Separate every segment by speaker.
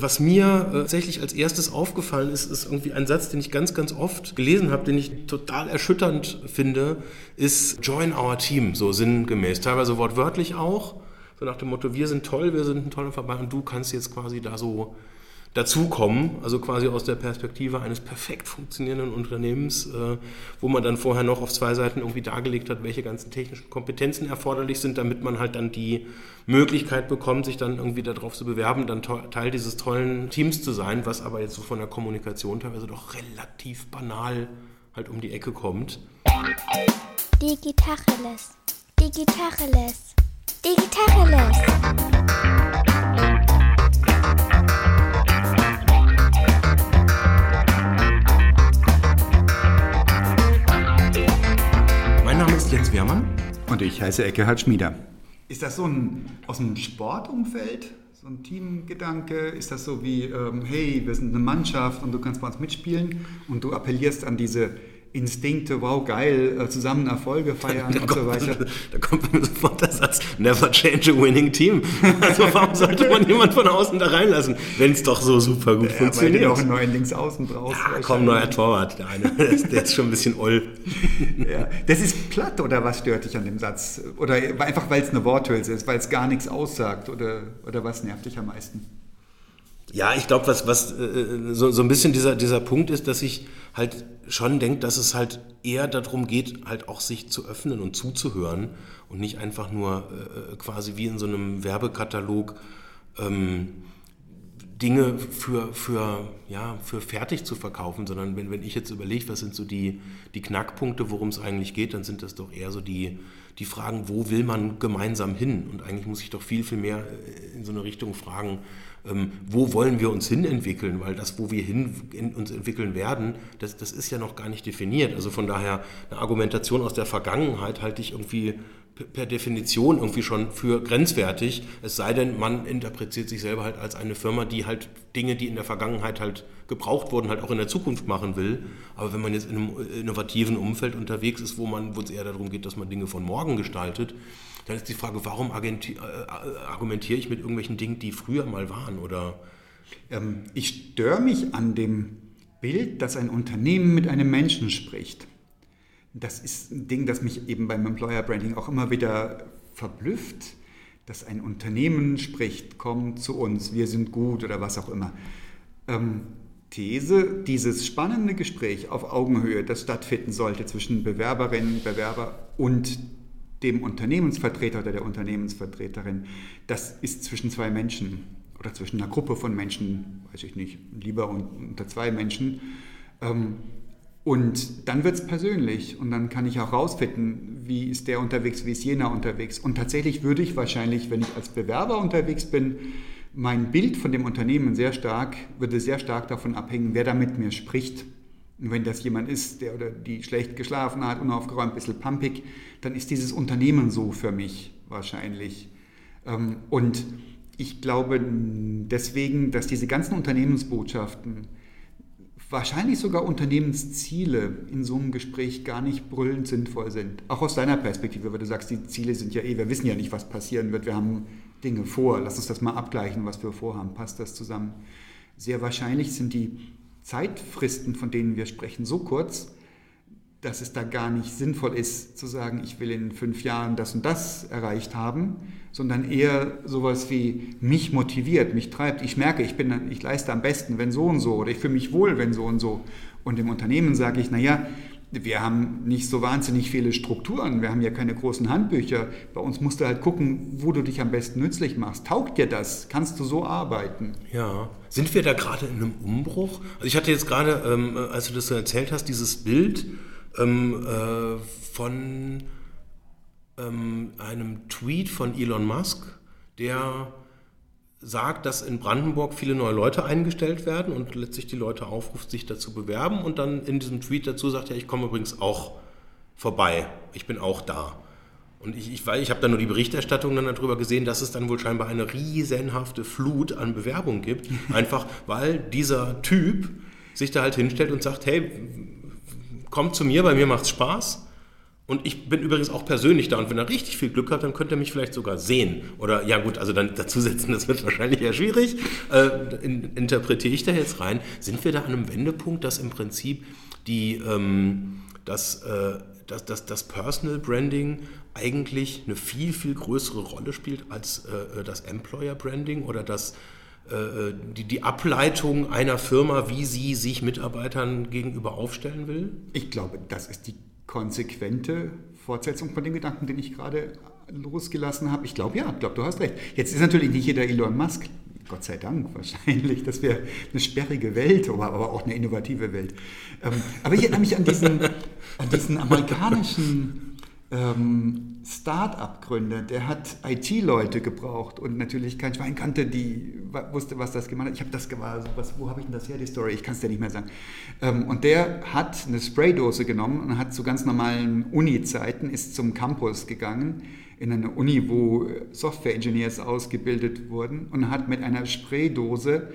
Speaker 1: Was mir äh, tatsächlich als erstes aufgefallen ist, ist irgendwie ein Satz, den ich ganz, ganz oft gelesen habe, den ich total erschütternd finde, ist Join our team, so sinngemäß. Teilweise wortwörtlich auch, so nach dem Motto, wir sind toll, wir sind ein toller Verband und du kannst jetzt quasi da so dazukommen, also quasi aus der Perspektive eines perfekt funktionierenden Unternehmens, äh, wo man dann vorher noch auf zwei Seiten irgendwie dargelegt hat, welche ganzen technischen Kompetenzen erforderlich sind, damit man halt dann die Möglichkeit bekommt, sich dann irgendwie darauf zu bewerben, dann Teil dieses tollen Teams zu sein, was aber jetzt so von der Kommunikation teilweise doch relativ banal halt um die Ecke kommt. Digitacheles. Digitacheles. Digitacheles. Jens Wehrmann.
Speaker 2: Und ich heiße Eckehard Schmieder. Ist das so ein aus dem Sportumfeld? So ein Teamgedanke? Ist das so wie, ähm, hey, wir sind eine Mannschaft und du kannst bei uns mitspielen und du appellierst an diese Instinkte, wow, geil, äh, zusammen Erfolge feiern da, da und so weiter.
Speaker 1: Da kommt mir sofort der Satz, never change a winning team. Also warum sollte man jemand von außen da reinlassen, wenn es doch so super gut ja, funktioniert? Weil
Speaker 2: du auch einen neuen Linksaußen brauchst.
Speaker 1: Ja, komm, neuer Torwart, der eine, der ist, der ist schon ein bisschen oll.
Speaker 2: Ja, das ist platt oder was stört dich an dem Satz? Oder einfach, weil es eine Worthülse ist, weil es gar nichts aussagt oder, oder was nervt dich am meisten?
Speaker 1: Ja, ich glaube, was, was äh, so, so ein bisschen dieser, dieser Punkt ist, dass ich halt schon denke, dass es halt eher darum geht, halt auch sich zu öffnen und zuzuhören und nicht einfach nur äh, quasi wie in so einem Werbekatalog ähm, Dinge für, für, ja, für fertig zu verkaufen, sondern wenn, wenn ich jetzt überlege, was sind so die, die Knackpunkte, worum es eigentlich geht, dann sind das doch eher so die, die Fragen, wo will man gemeinsam hin? Und eigentlich muss ich doch viel, viel mehr äh, in so eine Richtung fragen, ähm, wo wollen wir uns hin entwickeln, weil das, wo wir hin in uns entwickeln werden, das, das ist ja noch gar nicht definiert. Also von daher eine Argumentation aus der Vergangenheit halte ich irgendwie per Definition irgendwie schon für grenzwertig, es sei denn, man interpretiert sich selber halt als eine Firma, die halt Dinge, die in der Vergangenheit halt gebraucht wurden, halt auch in der Zukunft machen will. Aber wenn man jetzt in einem innovativen Umfeld unterwegs ist, wo es eher darum geht, dass man Dinge von morgen gestaltet, dann ist die Frage, warum äh, argumentiere ich mit irgendwelchen Dingen, die früher mal waren? Oder
Speaker 2: ähm, ich störe mich an dem Bild, dass ein Unternehmen mit einem Menschen spricht. Das ist ein Ding, das mich eben beim Employer Branding auch immer wieder verblüfft, dass ein Unternehmen spricht, komm zu uns, wir sind gut oder was auch immer. Ähm, These, dieses spannende Gespräch auf Augenhöhe, das stattfinden sollte zwischen Bewerberinnen, Bewerber und dem Unternehmensvertreter oder der Unternehmensvertreterin, das ist zwischen zwei Menschen oder zwischen einer Gruppe von Menschen, weiß ich nicht, lieber unter zwei Menschen. Ähm, und dann wird es persönlich und dann kann ich auch rausfinden, wie ist der unterwegs, wie ist jener unterwegs. Und tatsächlich würde ich wahrscheinlich, wenn ich als Bewerber unterwegs bin, mein Bild von dem Unternehmen sehr stark, würde sehr stark davon abhängen, wer da mit mir spricht. Und wenn das jemand ist, der oder die schlecht geschlafen hat, unaufgeräumt, ein bisschen pumpig, dann ist dieses Unternehmen so für mich wahrscheinlich. Ähm, und ich glaube deswegen, dass diese ganzen Unternehmensbotschaften, wahrscheinlich sogar Unternehmensziele in so einem Gespräch gar nicht brüllend sinnvoll sind. Auch aus deiner Perspektive, weil du sagst, die Ziele sind ja eh, wir wissen ja nicht, was passieren wird, wir haben Dinge vor, lass uns das mal abgleichen, was wir vorhaben, passt das zusammen. Sehr wahrscheinlich sind die Zeitfristen, von denen wir sprechen, so kurz, dass es da gar nicht sinnvoll ist zu sagen, ich will in fünf Jahren das und das erreicht haben, sondern eher sowas wie mich motiviert, mich treibt. Ich merke, ich, bin, ich leiste am besten, wenn so und so, oder ich fühle mich wohl, wenn so und so. Und im Unternehmen sage ich, naja, wir haben nicht so wahnsinnig viele Strukturen, wir haben ja keine großen Handbücher. Bei uns musst du halt gucken, wo du dich am besten nützlich machst. Taugt dir das? Kannst du so arbeiten?
Speaker 1: Ja. Sind wir da gerade in einem Umbruch? Also ich hatte jetzt gerade, ähm, als du das so erzählt hast, dieses Bild ähm, äh, von ähm, einem Tweet von Elon Musk, der sagt, dass in Brandenburg viele neue Leute eingestellt werden und letztlich die Leute aufruft, sich dazu bewerben und dann in diesem Tweet dazu sagt, ja, ich komme übrigens auch vorbei, ich bin auch da. Und ich, ich, ich habe da nur die Berichterstattung dann darüber gesehen, dass es dann wohl scheinbar eine riesenhafte Flut an Bewerbungen gibt, einfach weil dieser Typ sich da halt hinstellt und sagt, hey, kommt zu mir, bei mir macht es Spaß Und ich bin übrigens auch persönlich da und wenn er richtig viel Glück hat, dann könnte er mich vielleicht sogar sehen. Oder ja gut, also dann dazusetzen, das wird wahrscheinlich eher schwierig. Äh, in, interpretiere ich da jetzt rein. Sind wir da an einem Wendepunkt, dass im Prinzip die, ähm, das, äh, das, das, das Personal Branding eigentlich eine viel, viel größere Rolle spielt als äh, das Employer Branding oder das äh, die, die Ableitung einer Firma, wie sie sich Mitarbeitern gegenüber aufstellen will?
Speaker 2: Ich glaube, das ist die konsequente Fortsetzung von dem Gedanken, den ich gerade losgelassen habe. Ich glaube ja, ich glaube, du hast recht. Jetzt ist natürlich nicht jeder Elon Musk, Gott sei Dank wahrscheinlich, das wäre eine sperrige Welt, aber, aber auch eine innovative Welt. Ähm, aber ich erinnere mich an diesen, an diesen amerikanischen ähm, Start-up-Gründer, der hat IT-Leute gebraucht und natürlich kein Schwein kannte, die wusste, was das gemacht hat. Ich habe das gemacht, was, wo habe ich denn das her, die Story? Ich kann es dir nicht mehr sagen. Ähm, und der hat eine Spraydose genommen und hat zu ganz normalen Uni-Zeiten, ist zum Campus gegangen, in eine Uni, wo Software-Engineers ausgebildet wurden und hat mit einer Spraydose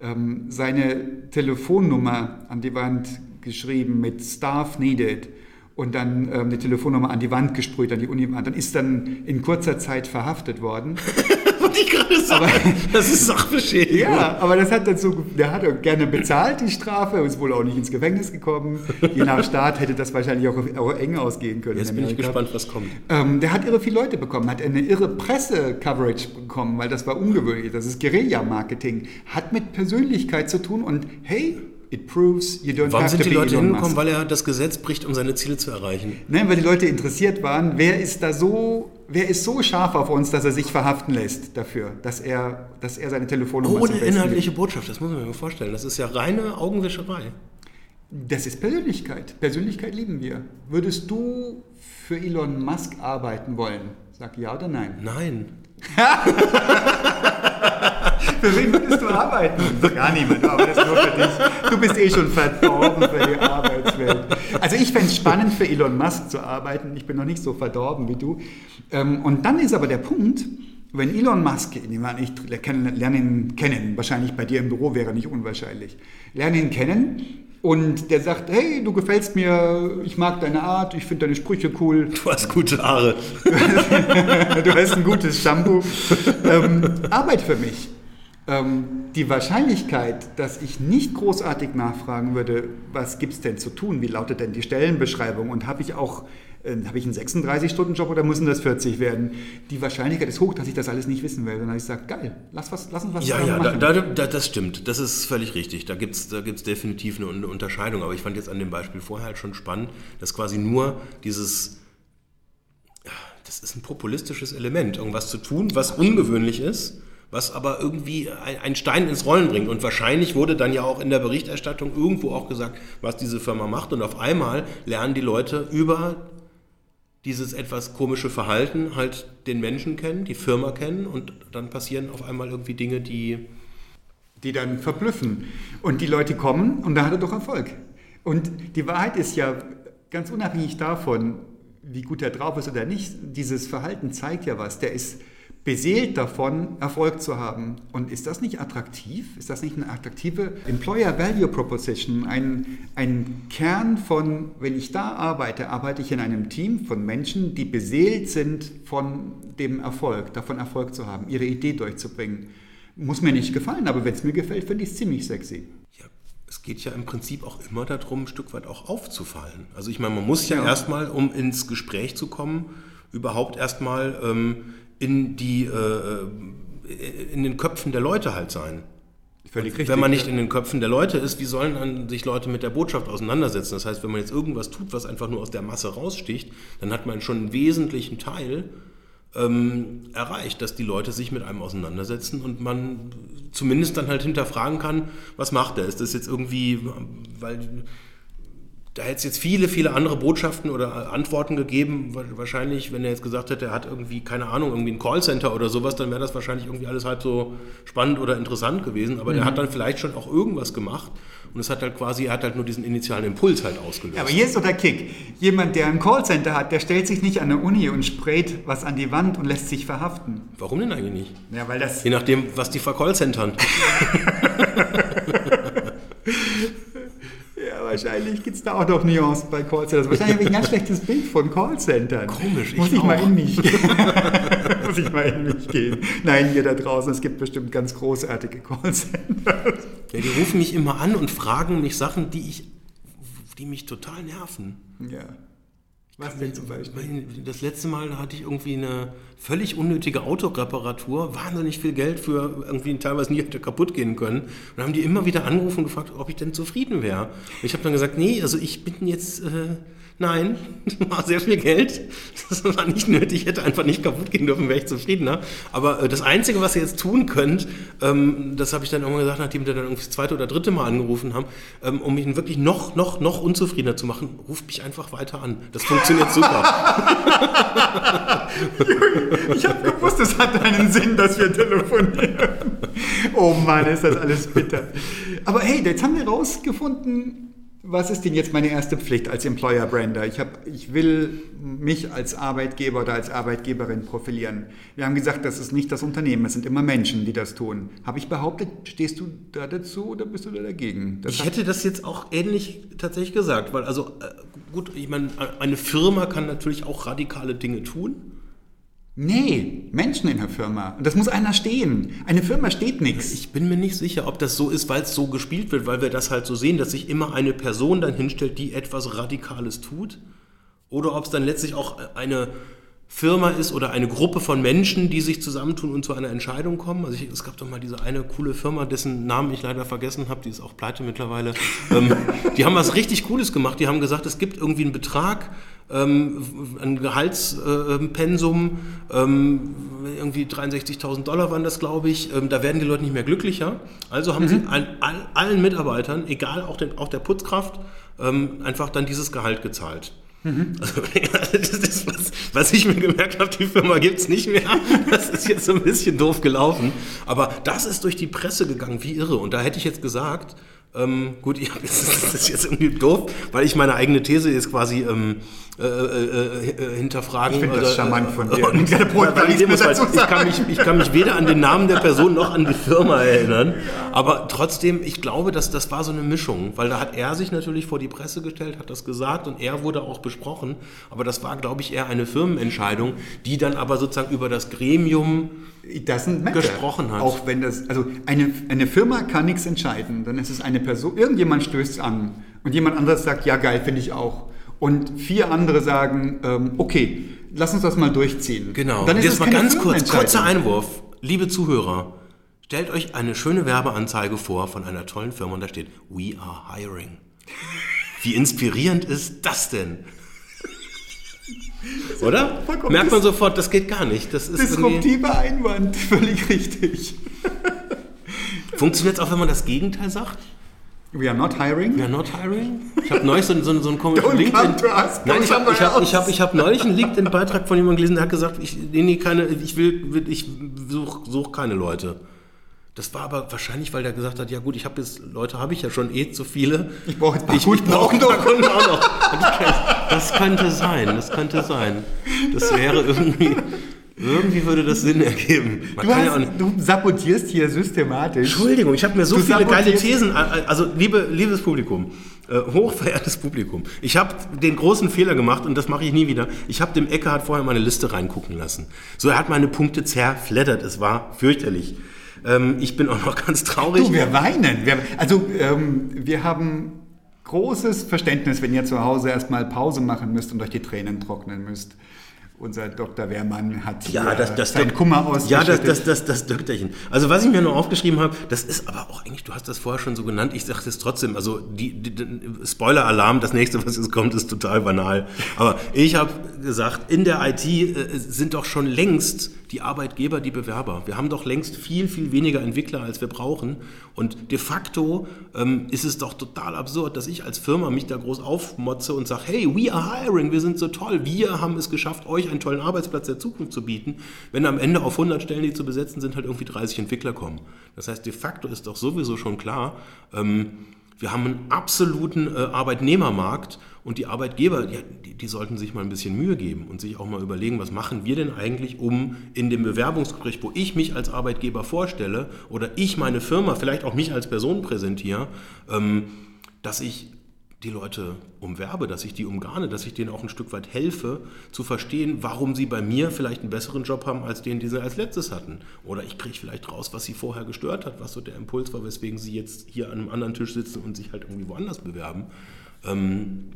Speaker 2: ähm, seine Telefonnummer an die Wand geschrieben mit Staff Needed und dann ähm, eine Telefonnummer an die Wand gesprüht, an die Uniwand. Dann ist dann in kurzer Zeit verhaftet worden.
Speaker 1: Wollte ich gerade sagen. Aber, das ist Sachbeschädigung.
Speaker 2: Ja, aber das hat dazu, der hat gerne bezahlt, die Strafe, ist wohl auch nicht ins Gefängnis gekommen. Je nach Staat hätte das wahrscheinlich auch, auch eng ausgehen können.
Speaker 1: Jetzt bin ich gespannt, was kommt.
Speaker 2: Ähm, der hat irre viele Leute bekommen, hat eine irre Presse-Coverage bekommen, weil das war ungewöhnlich. Das ist Guerilla-Marketing. Hat mit Persönlichkeit zu tun und hey, It proves you don't
Speaker 1: Warum
Speaker 2: have
Speaker 1: sind
Speaker 2: to
Speaker 1: die Leute hingekommen? Weil er das Gesetz bricht, um seine Ziele zu erreichen.
Speaker 2: Nein, weil die Leute interessiert waren, wer ist da so, wer ist so scharf auf uns, dass er sich verhaften lässt dafür, dass er, dass er seine Telefonnummer
Speaker 1: Ohne inhaltliche Botschaft, das muss man mal vorstellen. Das ist ja reine Augenwischerei.
Speaker 2: gibt. Das ist Persönlichkeit. Persönlichkeit lieben wir. Würdest du für Elon Musk arbeiten wollen? Sag ja oder nein.
Speaker 1: Nein.
Speaker 2: Für wen würdest du arbeiten? Für gar niemand, aber das nur für dich. Du bist eh schon verdorben für die Arbeitswelt. Also ich fände es spannend, für Elon Musk zu arbeiten. Ich bin noch nicht so verdorben wie du. Ähm, Und dann ist aber der Punkt, wenn Elon Musk, ich lerne ihn kennen, wahrscheinlich bei dir im Büro wäre nicht unwahrscheinlich, lerne ihn kennen und der sagt, hey, du gefällst mir, ich mag deine Art, ich finde deine Sprüche cool,
Speaker 1: Du hast gute Haare.
Speaker 2: du hast ein gutes Shampoo. Ähm, Arbeit für mich. Ähm, die Wahrscheinlichkeit, dass ich nicht großartig nachfragen würde, was gibt es denn zu tun, wie lautet denn die Stellenbeschreibung und habe ich auch äh, habe ich einen 36-Stunden-Job oder müssen das 40 werden? Die Wahrscheinlichkeit ist hoch, dass ich das alles nicht wissen will. Sondern ich sage, geil, lass, was, lass uns was
Speaker 1: Ja, ja,
Speaker 2: machen.
Speaker 1: da, da, das stimmt. Das ist völlig richtig. Da gibt es da gibt's definitiv eine Un- Unterscheidung. Aber ich fand jetzt an dem Beispiel vorher halt schon spannend, dass quasi nur dieses, ja, das ist ein populistisches Element, irgendwas zu tun, was ungewöhnlich ist, was aber irgendwie ein- einen Stein ins Rollen bringt. Und wahrscheinlich wurde dann ja auch in der Berichterstattung irgendwo auch gesagt, was diese Firma macht. Und auf einmal lernen die Leute über dieses etwas komische Verhalten halt den Menschen kennen, die Firma kennen und dann passieren auf einmal irgendwie Dinge, die
Speaker 2: die dann verblüffen. Und die Leute kommen und da hat er doch Erfolg. Und die Wahrheit ist ja, ganz unabhängig davon, wie gut er drauf ist oder nicht, dieses Verhalten zeigt ja was. Der ist beseelt davon, Erfolg zu haben. Und ist das nicht attraktiv? Ist das nicht eine attraktive Employer Value Proposition? Ein, ein Kern von, wenn ich da arbeite, arbeite ich in einem Team von Menschen, die beseelt sind von dem Erfolg, davon Erfolg zu haben, ihre Idee durchzubringen. Muss mir nicht gefallen, aber wenn es mir gefällt, finde ich es ziemlich sexy.
Speaker 1: Ja, es geht ja im Prinzip auch immer darum, ein Stück weit auch aufzufallen. Also ich meine, man muss ja,
Speaker 2: Ja.
Speaker 1: erstmal, um ins Gespräch zu kommen, überhaupt erstmal ähm, in die äh, in den Köpfen der Leute halt sein.
Speaker 2: Völlig
Speaker 1: Wenn man nicht in den Köpfen der Leute ist, wie sollen dann sich Leute mit der Botschaft auseinandersetzen? Das heißt, wenn man jetzt irgendwas tut, was einfach nur aus der Masse raussticht, dann hat man schon einen wesentlichen Teil ähm, erreicht, dass die Leute sich mit einem auseinandersetzen und man zumindest dann halt hinterfragen kann, was macht er? Ist das jetzt irgendwie, weil da hätte es jetzt viele, viele andere Botschaften oder Antworten gegeben. Wa- Wahrscheinlich, wenn er jetzt gesagt hätte, er hat irgendwie, keine Ahnung, irgendwie ein Callcenter oder sowas, dann wäre das wahrscheinlich irgendwie alles halb so spannend oder interessant gewesen. Aber der hat dann vielleicht schon auch irgendwas gemacht und es hat halt quasi, er hat halt nur diesen initialen Impuls halt ausgelöst.
Speaker 2: Ja, aber hier ist so der Kick. Jemand, der ein Callcenter hat, der stellt sich nicht an der Uni und sprayt was an die Wand und lässt sich verhaften.
Speaker 1: Warum denn eigentlich nicht?
Speaker 2: Ja, weil das
Speaker 1: Je nachdem, was die vercallcentern.
Speaker 2: Wahrscheinlich gibt es da auch noch Nuancen bei Callcenters. Wahrscheinlich habe ich ein ganz schlechtes Bild von Callcentern.
Speaker 1: Komisch, ich
Speaker 2: Muss ich, mal
Speaker 1: auch.
Speaker 2: in mich Muss ich mal in mich gehen. Nein, ihr da draußen, es gibt bestimmt ganz großartige Callcenters.
Speaker 1: Ja, die rufen mich immer an und fragen mich Sachen, die ich, die mich total nerven.
Speaker 2: Ja. Was denn zum Beispiel?
Speaker 1: Das letzte Mal hatte ich irgendwie eine völlig unnötige Autoreparatur, wahnsinnig viel Geld für irgendwie teilweise nie hätte kaputt gehen können. Und dann haben die immer wieder angerufen und gefragt, ob ich denn zufrieden wäre. Ich habe dann gesagt, nee, also ich bin jetzt, äh, nein, war sehr viel Geld. Das war nicht nötig, hätte einfach nicht kaputt gehen dürfen, wäre ich zufriedener. Aber äh, das Einzige, was ihr jetzt tun könnt, ähm, das habe ich dann irgendwann gesagt, nachdem die dann irgendwie das zweite oder dritte Mal angerufen haben, ähm, um mich wirklich noch, noch, noch unzufriedener zu machen, ruft mich einfach weiter an. Das funktioniert super.
Speaker 2: Ich habe gewusst, es hat einen Sinn, dass wir telefonieren. Oh Mann, ist das alles bitter. Aber hey, jetzt haben wir rausgefunden, was ist denn jetzt meine erste Pflicht als Employer Brander? Ich, hab, ich will mich als Arbeitgeber oder als Arbeitgeberin profilieren. Wir haben gesagt, das ist nicht das Unternehmen, es sind immer Menschen, die das tun. Habe ich behauptet, stehst du da dazu oder bist du da dagegen? Das
Speaker 1: Ich hätte das jetzt auch ähnlich tatsächlich gesagt, weil also äh, gut, ich meine, eine Firma kann natürlich auch radikale Dinge tun.
Speaker 2: Nee, Menschen in der Firma. Und das muss einer stehen. Eine Firma steht nichts.
Speaker 1: Ich bin mir nicht sicher, ob das so ist, weil es so gespielt wird, weil wir das halt so sehen, dass sich immer eine Person dann hinstellt, die etwas Radikales tut. Oder ob es dann letztlich auch eine Firma ist oder eine Gruppe von Menschen, die sich zusammentun und zu einer Entscheidung kommen. Also ich, es gab doch mal diese eine coole Firma, dessen Namen ich leider vergessen habe, die ist auch pleite mittlerweile. ähm, die haben was richtig Cooles gemacht. Die haben gesagt, es gibt irgendwie einen Betrag, ähm, ein Gehaltspensum, ähm, irgendwie 63.000 Dollar waren das, glaube ich. Ähm, da werden die Leute nicht mehr glücklicher. Also haben sie an, all, allen Mitarbeitern, egal auch, den, auch der Putzkraft, ähm, einfach dann dieses Gehalt gezahlt. Also, das ist was, was ich mir gemerkt habe, die Firma gibt es nicht mehr. Das ist jetzt so ein bisschen doof gelaufen. Aber das ist durch die Presse gegangen, wie irre. Und da hätte ich jetzt gesagt, ähm, gut, ich jetzt, das ist jetzt irgendwie doof, weil ich meine eigene These jetzt quasi ähm, äh, äh, äh, hinterfragen.
Speaker 2: Ich finde das charmant von dir.
Speaker 1: Und,
Speaker 2: Der Brutalismus
Speaker 1: weil
Speaker 2: dazu
Speaker 1: ich, kann mich, ich kann mich weder an den Namen der Person noch an die Firma erinnern. Aber trotzdem, ich glaube, dass das war so eine Mischung, weil da hat er sich natürlich vor die Presse gestellt, hat das gesagt und er wurde auch besprochen. Aber das war, glaube ich, eher eine Firmenentscheidung, die dann aber sozusagen über das Gremium. Gesprochen hat.
Speaker 2: Auch wenn das, also eine, eine Firma kann nichts entscheiden, dann ist es eine Person, irgendjemand stößt es an und jemand anderes sagt, ja geil, finde ich auch. Und vier andere sagen, ähm, okay, lass uns das mal durchziehen.
Speaker 1: Genau.
Speaker 2: Dann ist
Speaker 1: jetzt
Speaker 2: es
Speaker 1: mal ganz kurz, kurzer Einwurf. Liebe Zuhörer, stellt euch eine schöne Werbeanzeige vor von einer tollen Firma und da steht We are hiring. Wie inspirierend ist das denn? Oder?
Speaker 2: vollkommen
Speaker 1: Merkt man sofort, das geht gar nicht. Das ist
Speaker 2: Disruptiver Einwand, völlig richtig.
Speaker 1: funktioniert es auch, wenn man das Gegenteil sagt?
Speaker 2: We are not hiring.
Speaker 1: We are not hiring? Ich habe neulich so, so, so einen komischen LinkedIn... Nein, ich habe ich hab, ich hab, ich hab neulich einen LinkedIn-Beitrag von jemandem gelesen, der hat gesagt, ich, nee, keine, ich will ich suche such keine Leute. Das war aber wahrscheinlich, weil der gesagt hat, ja gut, ich habe jetzt, Leute habe ich ja schon eh zu viele.
Speaker 2: Ich brauche jetzt ein paar
Speaker 1: ich, ich
Speaker 2: Kunden
Speaker 1: brauche
Speaker 2: auch noch.
Speaker 1: Kunden auch noch. Ich Das könnte sein, das könnte sein. Das wäre irgendwie, irgendwie würde das Sinn ergeben. Man
Speaker 2: Du,
Speaker 1: kann ja auch
Speaker 2: hast,
Speaker 1: nicht,
Speaker 2: du sabotierst hier systematisch.
Speaker 1: Entschuldigung, ich habe mir so
Speaker 2: Du
Speaker 1: viele geile Thesen. Also, liebe, liebes Publikum, äh, hochverehrtes Publikum, ich habe den großen Fehler gemacht und das mache ich nie wieder. Ich habe dem Eckhard vorher meine Liste reingucken lassen. So, er hat meine Punkte zerfleddert. Es war fürchterlich. Ähm, ich bin auch noch ganz traurig.
Speaker 2: Du, wir weinen. Wir, also ähm, wir haben großes Verständnis, wenn ihr zu Hause erstmal Pause machen müsst und euch die Tränen trocknen müsst. Unser Dr. Wehrmann hat
Speaker 1: Ja, das, das
Speaker 2: seinen
Speaker 1: Dok-
Speaker 2: Kummer
Speaker 1: Ja, das, das, das, das Dökterchen. Also was ich mir nur aufgeschrieben habe, das ist aber auch eigentlich, du hast das vorher schon so genannt, ich sage es trotzdem, also die, die, die Spoiler-Alarm, das nächste, was jetzt kommt, ist total banal. Aber ich habe gesagt, in der IT äh, sind doch schon längst die Arbeitgeber die Bewerber. Wir haben doch längst viel, viel weniger Entwickler, als wir brauchen. Und de facto ähm, ist es doch total absurd, dass ich als Firma mich da groß aufmotze und sage, hey, we are hiring, wir sind so toll, wir haben es geschafft, euch einen tollen Arbeitsplatz der Zukunft zu bieten, wenn am Ende auf 100 Stellen, die zu besetzen sind, halt irgendwie 30 Entwickler kommen. Das heißt, de facto ist doch sowieso schon klar, ähm, wir haben einen absoluten äh, Arbeitnehmermarkt und die Arbeitgeber, die, die sollten sich mal ein bisschen Mühe geben und sich auch mal überlegen, was machen wir denn eigentlich, um in dem Bewerbungsgespräch, wo ich mich als Arbeitgeber vorstelle oder ich meine Firma, vielleicht auch mich als Person präsentiere, ähm, dass ich die Leute umwerbe, dass ich die umgarne, dass ich denen auch ein Stück weit helfe, zu verstehen, warum sie bei mir vielleicht einen besseren Job haben, als den, den sie als letztes hatten. Oder ich kriege vielleicht raus, was sie vorher gestört hat, was so der Impuls war, weswegen sie jetzt hier an einem anderen Tisch sitzen und sich halt irgendwie woanders bewerben. Ähm,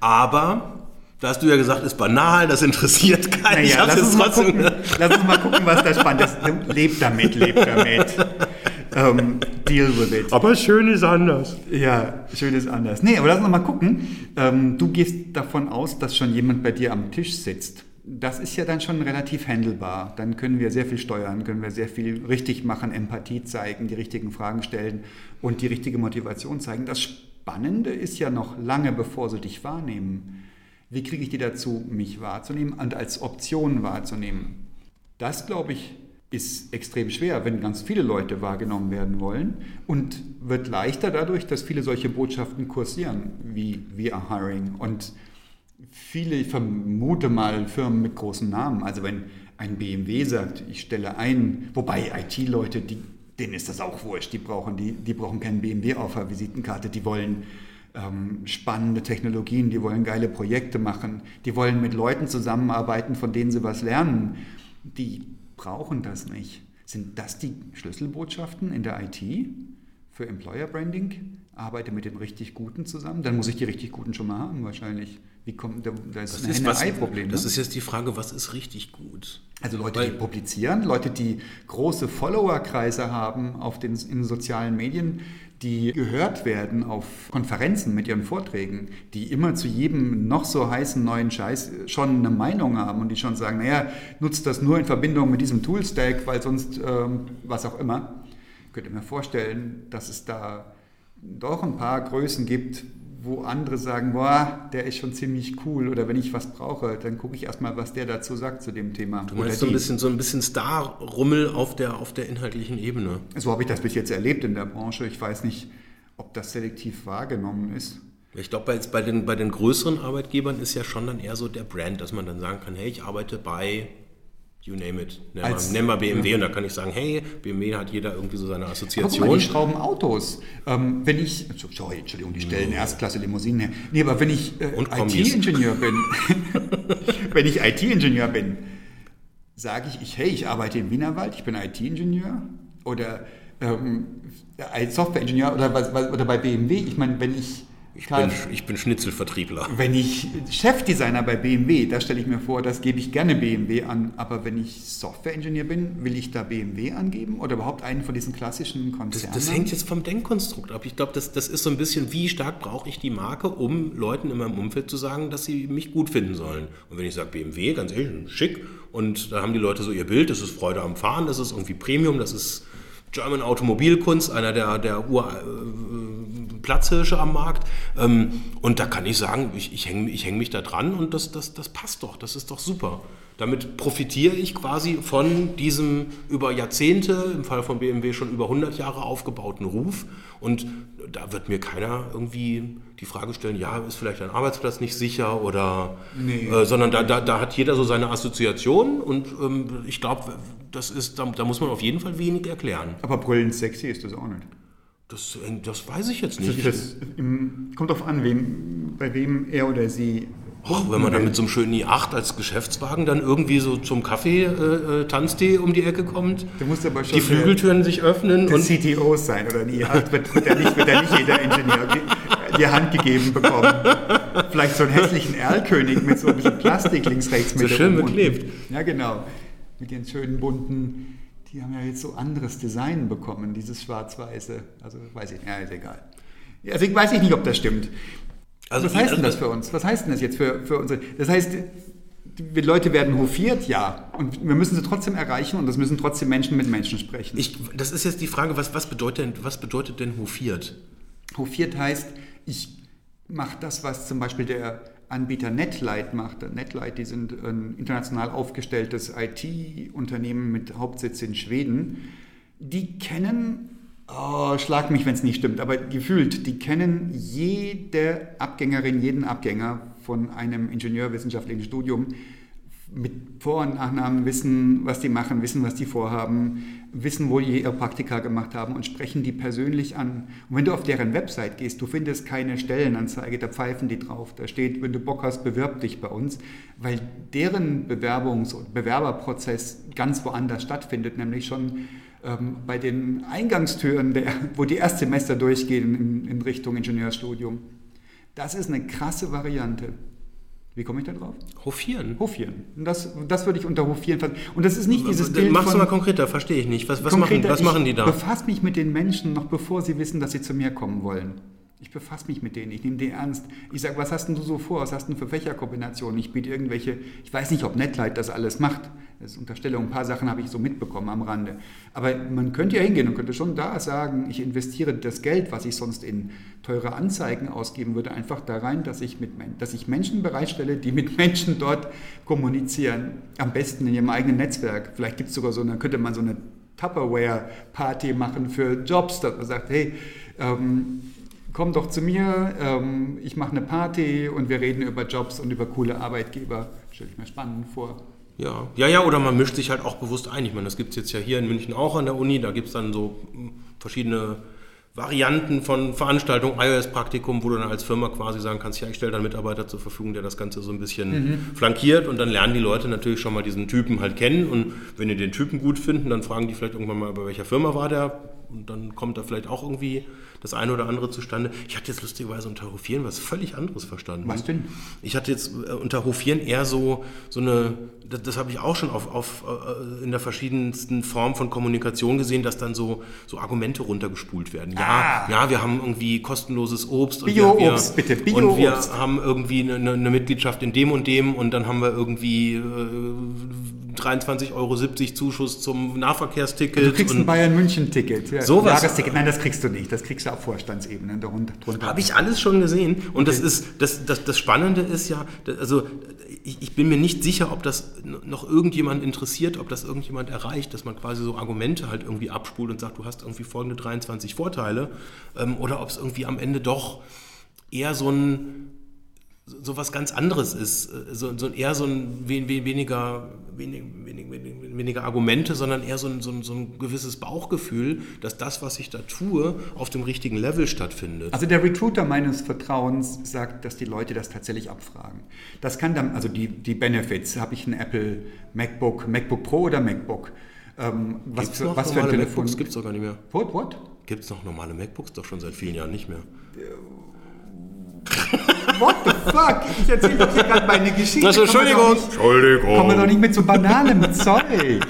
Speaker 1: aber da hast du ja gesagt, ist banal, das interessiert keinen.
Speaker 2: Naja, lass, uns mal gucken, lass uns mal gucken, was da spannend ist. Lebt damit, lebt damit. Um, deal with it.
Speaker 1: Aber schön ist anders.
Speaker 2: Ja, schön ist anders. Nee, aber lass uns mal gucken. Ähm, du gehst davon aus, dass schon jemand bei dir am Tisch sitzt. Das ist ja dann schon relativ handelbar. Dann können wir sehr viel steuern, können wir sehr viel richtig machen, Empathie zeigen, die richtigen Fragen stellen und die richtige Motivation zeigen. Das Spannende ist ja noch lange, bevor sie dich wahrnehmen. Wie kriege ich die dazu, mich wahrzunehmen und als Option wahrzunehmen? Das, glaube ich, ist extrem schwer, wenn ganz viele Leute wahrgenommen werden wollen. Und wird leichter dadurch, dass viele solche Botschaften kursieren, wie We are hiring und viele, ich vermute mal, Firmen mit großen Namen. Also wenn ein BMW sagt, ich stelle ein, wobei IT-Leute, denen ist das auch wurscht, die brauchen, die, die brauchen keinen BMW auf der Visitenkarte, die wollen ähm, spannende Technologien, die wollen geile Projekte machen, die wollen mit Leuten zusammenarbeiten, von denen sie was lernen. Die brauchen das nicht. Sind das die Schlüsselbotschaften in der IT für Employer Branding? Arbeite mit den richtig Guten zusammen, dann muss ich die richtig Guten schon mal haben wahrscheinlich. Wie kommt, da, da ist
Speaker 1: das ein Henne-Ei-Problem. Das ne? ist jetzt die Frage, was ist richtig gut?
Speaker 2: Also Leute, Weil, die publizieren, Leute, die große Followerkreise haben auf den, in sozialen Medien, die gehört werden auf Konferenzen mit ihren Vorträgen, die immer zu jedem noch so heißen neuen Scheiß schon eine Meinung haben und die schon sagen, naja, nutzt das nur in Verbindung mit diesem Toolstack, weil sonst ähm, was auch immer. Ich könnte mir vorstellen, dass es da doch ein paar Größen gibt, wo andere sagen, boah, der ist schon ziemlich cool oder wenn ich was brauche, dann gucke ich erstmal, was der dazu sagt zu dem Thema.
Speaker 1: Du meinst so ein bisschen, so ein bisschen Star-Rummel auf der, auf der inhaltlichen Ebene.
Speaker 2: So habe ich das bis jetzt erlebt in der Branche. Ich weiß nicht, ob das selektiv wahrgenommen ist.
Speaker 1: Ich glaube, bei, bei, den, bei den größeren Arbeitgebern ist ja schon dann eher so der Brand, dass man dann sagen kann, hey, ich arbeite bei you name it. Nenn, Als, mal, nenn mal BMW ja. und da kann ich sagen, hey, BMW hat jeder irgendwie so seine Assoziation. Guck
Speaker 2: mal, die schrauben Autos. Ähm, wenn ich, sorry, Entschuldigung, die stellen ja. Erstklasse Limousinen her. Nee, aber wenn ich äh, IT-Ingenieur bin, wenn ich IT-Ingenieur bin, sage ich, ich, hey, ich arbeite im Wienerwald, ich bin IT-Ingenieur oder ähm, als Software-Ingenieur oder, oder bei BMW. Ich meine, wenn ich
Speaker 1: ich bin, ich bin Schnitzelvertriebler.
Speaker 2: Wenn ich Chefdesigner bei BMW, da stelle ich mir vor, das gebe ich gerne BMW an. Aber wenn ich Softwareingenieur bin, will ich da BMW angeben oder überhaupt einen von diesen klassischen Konzernen?
Speaker 1: Das, das hängt jetzt vom Denkkonstrukt ab. Ich glaube, das, das ist so ein bisschen, wie stark brauche ich die Marke, um Leuten in meinem Umfeld zu sagen, dass sie mich gut finden sollen. Und wenn ich sage BMW, ganz ehrlich, schick, und da haben die Leute so ihr Bild, das ist Freude am Fahren, das ist irgendwie Premium, das ist German Automobilkunst, einer der, der Ur, äh, Platzhirsche am Markt. Ähm, und da kann ich sagen, ich, ich hänge ich häng mich da dran und das, das, das passt doch, das ist doch super. Damit profitiere ich quasi von diesem über Jahrzehnte, im Fall von BMW schon über 100 Jahre aufgebauten Ruf. Und da wird mir keiner irgendwie die Frage stellen, ja, ist vielleicht ein Arbeitsplatz nicht sicher oder, nee. äh, sondern da, da, da, hat jeder so seine Assoziation und ähm, ich glaube, das ist, da, da, muss man auf jeden Fall wenig erklären.
Speaker 2: Aber brüllend sexy ist das auch nicht.
Speaker 1: Das, das weiß ich jetzt nicht.
Speaker 2: Das, kommt darauf an, wem, bei wem er oder sie
Speaker 1: Och, wenn man dann mit so einem schönen i8 als Geschäftswagen dann irgendwie so zum Kaffee, äh, äh Tanztee um die Ecke kommt, die Flügeltüren sich öffnen.
Speaker 2: und CTOs sein oder ein i8 wird, wird, ja nicht, wird ja nicht jeder Ingenieur die Hand gegeben bekommen. Vielleicht so einen hässlichen Erlkönig mit so ein bisschen Plastik links, rechts
Speaker 1: mit. So schön beklebt.
Speaker 2: Ja, genau. Mit den schönen bunten, die haben ja jetzt so anderes Design bekommen, dieses schwarz-weiße. Also weiß ich nicht, ja, ist egal. Also ich weiß nicht, ob das stimmt. Also Was heißt denn das für uns? Was heißt denn das jetzt für, für unsere? Das heißt, die Leute werden hofiert, ja. Und wir müssen sie trotzdem erreichen und es müssen trotzdem Menschen mit Menschen sprechen.
Speaker 1: Ich, das ist jetzt die Frage, was, was, bedeutet, was bedeutet denn hofiert?
Speaker 2: Hofiert heißt, ich mache das, was zum Beispiel der Anbieter Netlight macht. Netlight, die sind ein international aufgestelltes IT-Unternehmen mit Hauptsitz in Schweden. Die kennen Oh, schlag mich, wenn es nicht stimmt, aber gefühlt, die kennen jede Abgängerin, jeden Abgänger von einem ingenieurwissenschaftlichen Studium mit Vor- und Nachnamen wissen, was die machen, wissen, was die vorhaben, wissen, wo die ihre Praktika gemacht haben und sprechen die persönlich an. Und wenn du auf deren Website gehst, du findest keine Stellenanzeige, da pfeifen die drauf. Da steht, wenn du Bock hast, bewirb dich bei uns, weil deren Bewerbungs- und Bewerberprozess ganz woanders stattfindet, nämlich schon ähm, bei den Eingangstüren, der, wo die Erstsemester durchgehen in, in Richtung Ingenieurstudium. Das ist eine krasse Variante. Wie komme ich da drauf?
Speaker 1: Hofieren.
Speaker 2: Hofieren. Das, das würde ich unter Hofieren fassen. Und das ist nicht dieses
Speaker 1: Bild Machst du mal konkreter, verstehe ich nicht. Was, was, machen, was machen die da?
Speaker 2: Ich befasse mich mit den Menschen noch bevor sie wissen, dass sie zu mir kommen wollen. Ich befasse mich mit denen, ich nehme die ernst. Ich sage, was hast denn du so vor? Was hast du für Fächerkombinationen? Ich biete irgendwelche, ich weiß nicht, ob Netlight das alles macht. Das ist Unterstellung, ein paar Sachen habe ich so mitbekommen am Rande. Aber man könnte ja hingehen und könnte schon da sagen, ich investiere das Geld, was ich sonst in teure Anzeigen ausgeben würde, einfach da rein, dass ich, mit, dass ich Menschen bereitstelle, die mit Menschen dort kommunizieren. Am besten in ihrem eigenen Netzwerk. Vielleicht gibt es sogar so, dann könnte man so eine Tupperware-Party machen für Jobs, dass man sagt, hey, ähm, komm doch zu mir, ähm, ich mache eine Party und wir reden über Jobs und über coole Arbeitgeber. Stelle ich mir spannend vor.
Speaker 1: Ja, ja, ja, oder man mischt sich halt auch bewusst ein. Ich meine, das gibt es jetzt ja hier in München auch an der Uni. Da gibt es dann so hm, verschiedene Varianten von Veranstaltungen, iOS-Praktikum, wo du dann als Firma quasi sagen kannst, ja, ich stelle dann Mitarbeiter zur Verfügung, der das Ganze so ein bisschen mhm. flankiert und dann lernen die Leute natürlich schon mal diesen Typen halt kennen und wenn die den Typen gut finden, dann fragen die vielleicht irgendwann mal, bei welcher Firma war der und dann kommt da vielleicht auch irgendwie das eine oder andere zustande. Ich hatte jetzt lustigerweise unter Hofieren was völlig anderes verstanden.
Speaker 2: Was denn?
Speaker 1: Ich hatte jetzt äh, unter Hofieren eher so, so eine, das, das habe ich auch schon auf, auf, äh, in der verschiedensten Form von Kommunikation gesehen, dass dann so, so Argumente runtergespult werden. Ja, ah. ja, wir haben irgendwie kostenloses Obst
Speaker 2: und Bio-Obst, bitte,
Speaker 1: Bio Und wir haben irgendwie eine, eine, Mitgliedschaft in dem und dem und dann haben wir irgendwie äh, 23,70 Euro Zuschuss zum Nahverkehrsticket.
Speaker 2: Du kriegst ein Bayern-München-Ticket.
Speaker 1: Ja, sowas.
Speaker 2: Jahresticket. Nein, das kriegst du nicht. Das kriegst du auf Vorstandsebene drunter.
Speaker 1: Habe ich alles schon gesehen. Und okay. das ist das, das, das Spannende ist ja, also ich, ich, bin mir nicht sicher, ob das noch irgendjemand interessiert, ob das irgendjemand erreicht, dass man quasi so Argumente halt irgendwie abspult und sagt, du hast irgendwie folgende 23 Vorteile. Ähm, oder ob es irgendwie am Ende doch eher so ein so was ganz anderes ist, äh, so, so eher so ein weniger, wenig, wenig, weniger Argumente, sondern eher so ein, so, ein, so ein gewisses Bauchgefühl, dass das, was ich da tue, auf dem richtigen Level stattfindet.
Speaker 2: Also der Recruiter meines Vertrauens sagt, dass die Leute das tatsächlich abfragen. Das kann dann, also die, die Benefits, habe ich ein Apple MacBook, MacBook Pro oder MacBook?
Speaker 1: Ähm, was, Gibt's noch was für ein Telefon? MacBooks
Speaker 2: gibt es doch gar nicht mehr.
Speaker 1: What, what? Gibt es noch normale MacBooks? Doch schon seit vielen Jahren nicht mehr.
Speaker 2: What the fuck? Ich erzähle doch hier gerade meine Geschichte.
Speaker 1: Also, Entschuldigung. Nicht,
Speaker 2: Entschuldigung. Kommen wir doch nicht mit so banalem Zeug.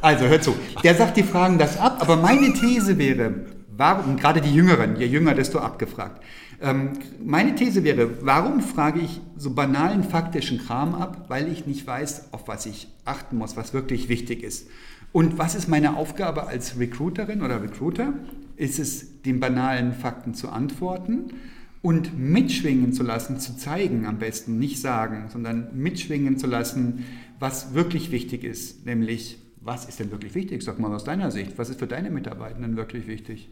Speaker 2: Also, hör zu. Der sagt, die fragen das ab, aber meine These wäre, warum, gerade die Jüngeren, je jünger, desto abgefragt. Ähm, meine These wäre, warum frage ich so banalen faktischen Kram ab? Weil ich nicht weiß, auf was ich achten muss, was wirklich wichtig ist. Und was ist meine Aufgabe als Recruiterin oder Recruiter? Ist es, den banalen Fakten zu antworten? Und mitschwingen zu lassen, zu zeigen am besten, nicht sagen, sondern mitschwingen zu lassen, was wirklich wichtig ist, nämlich was ist denn wirklich wichtig? Sag mal aus deiner Sicht, was ist für deine Mitarbeitenden wirklich wichtig?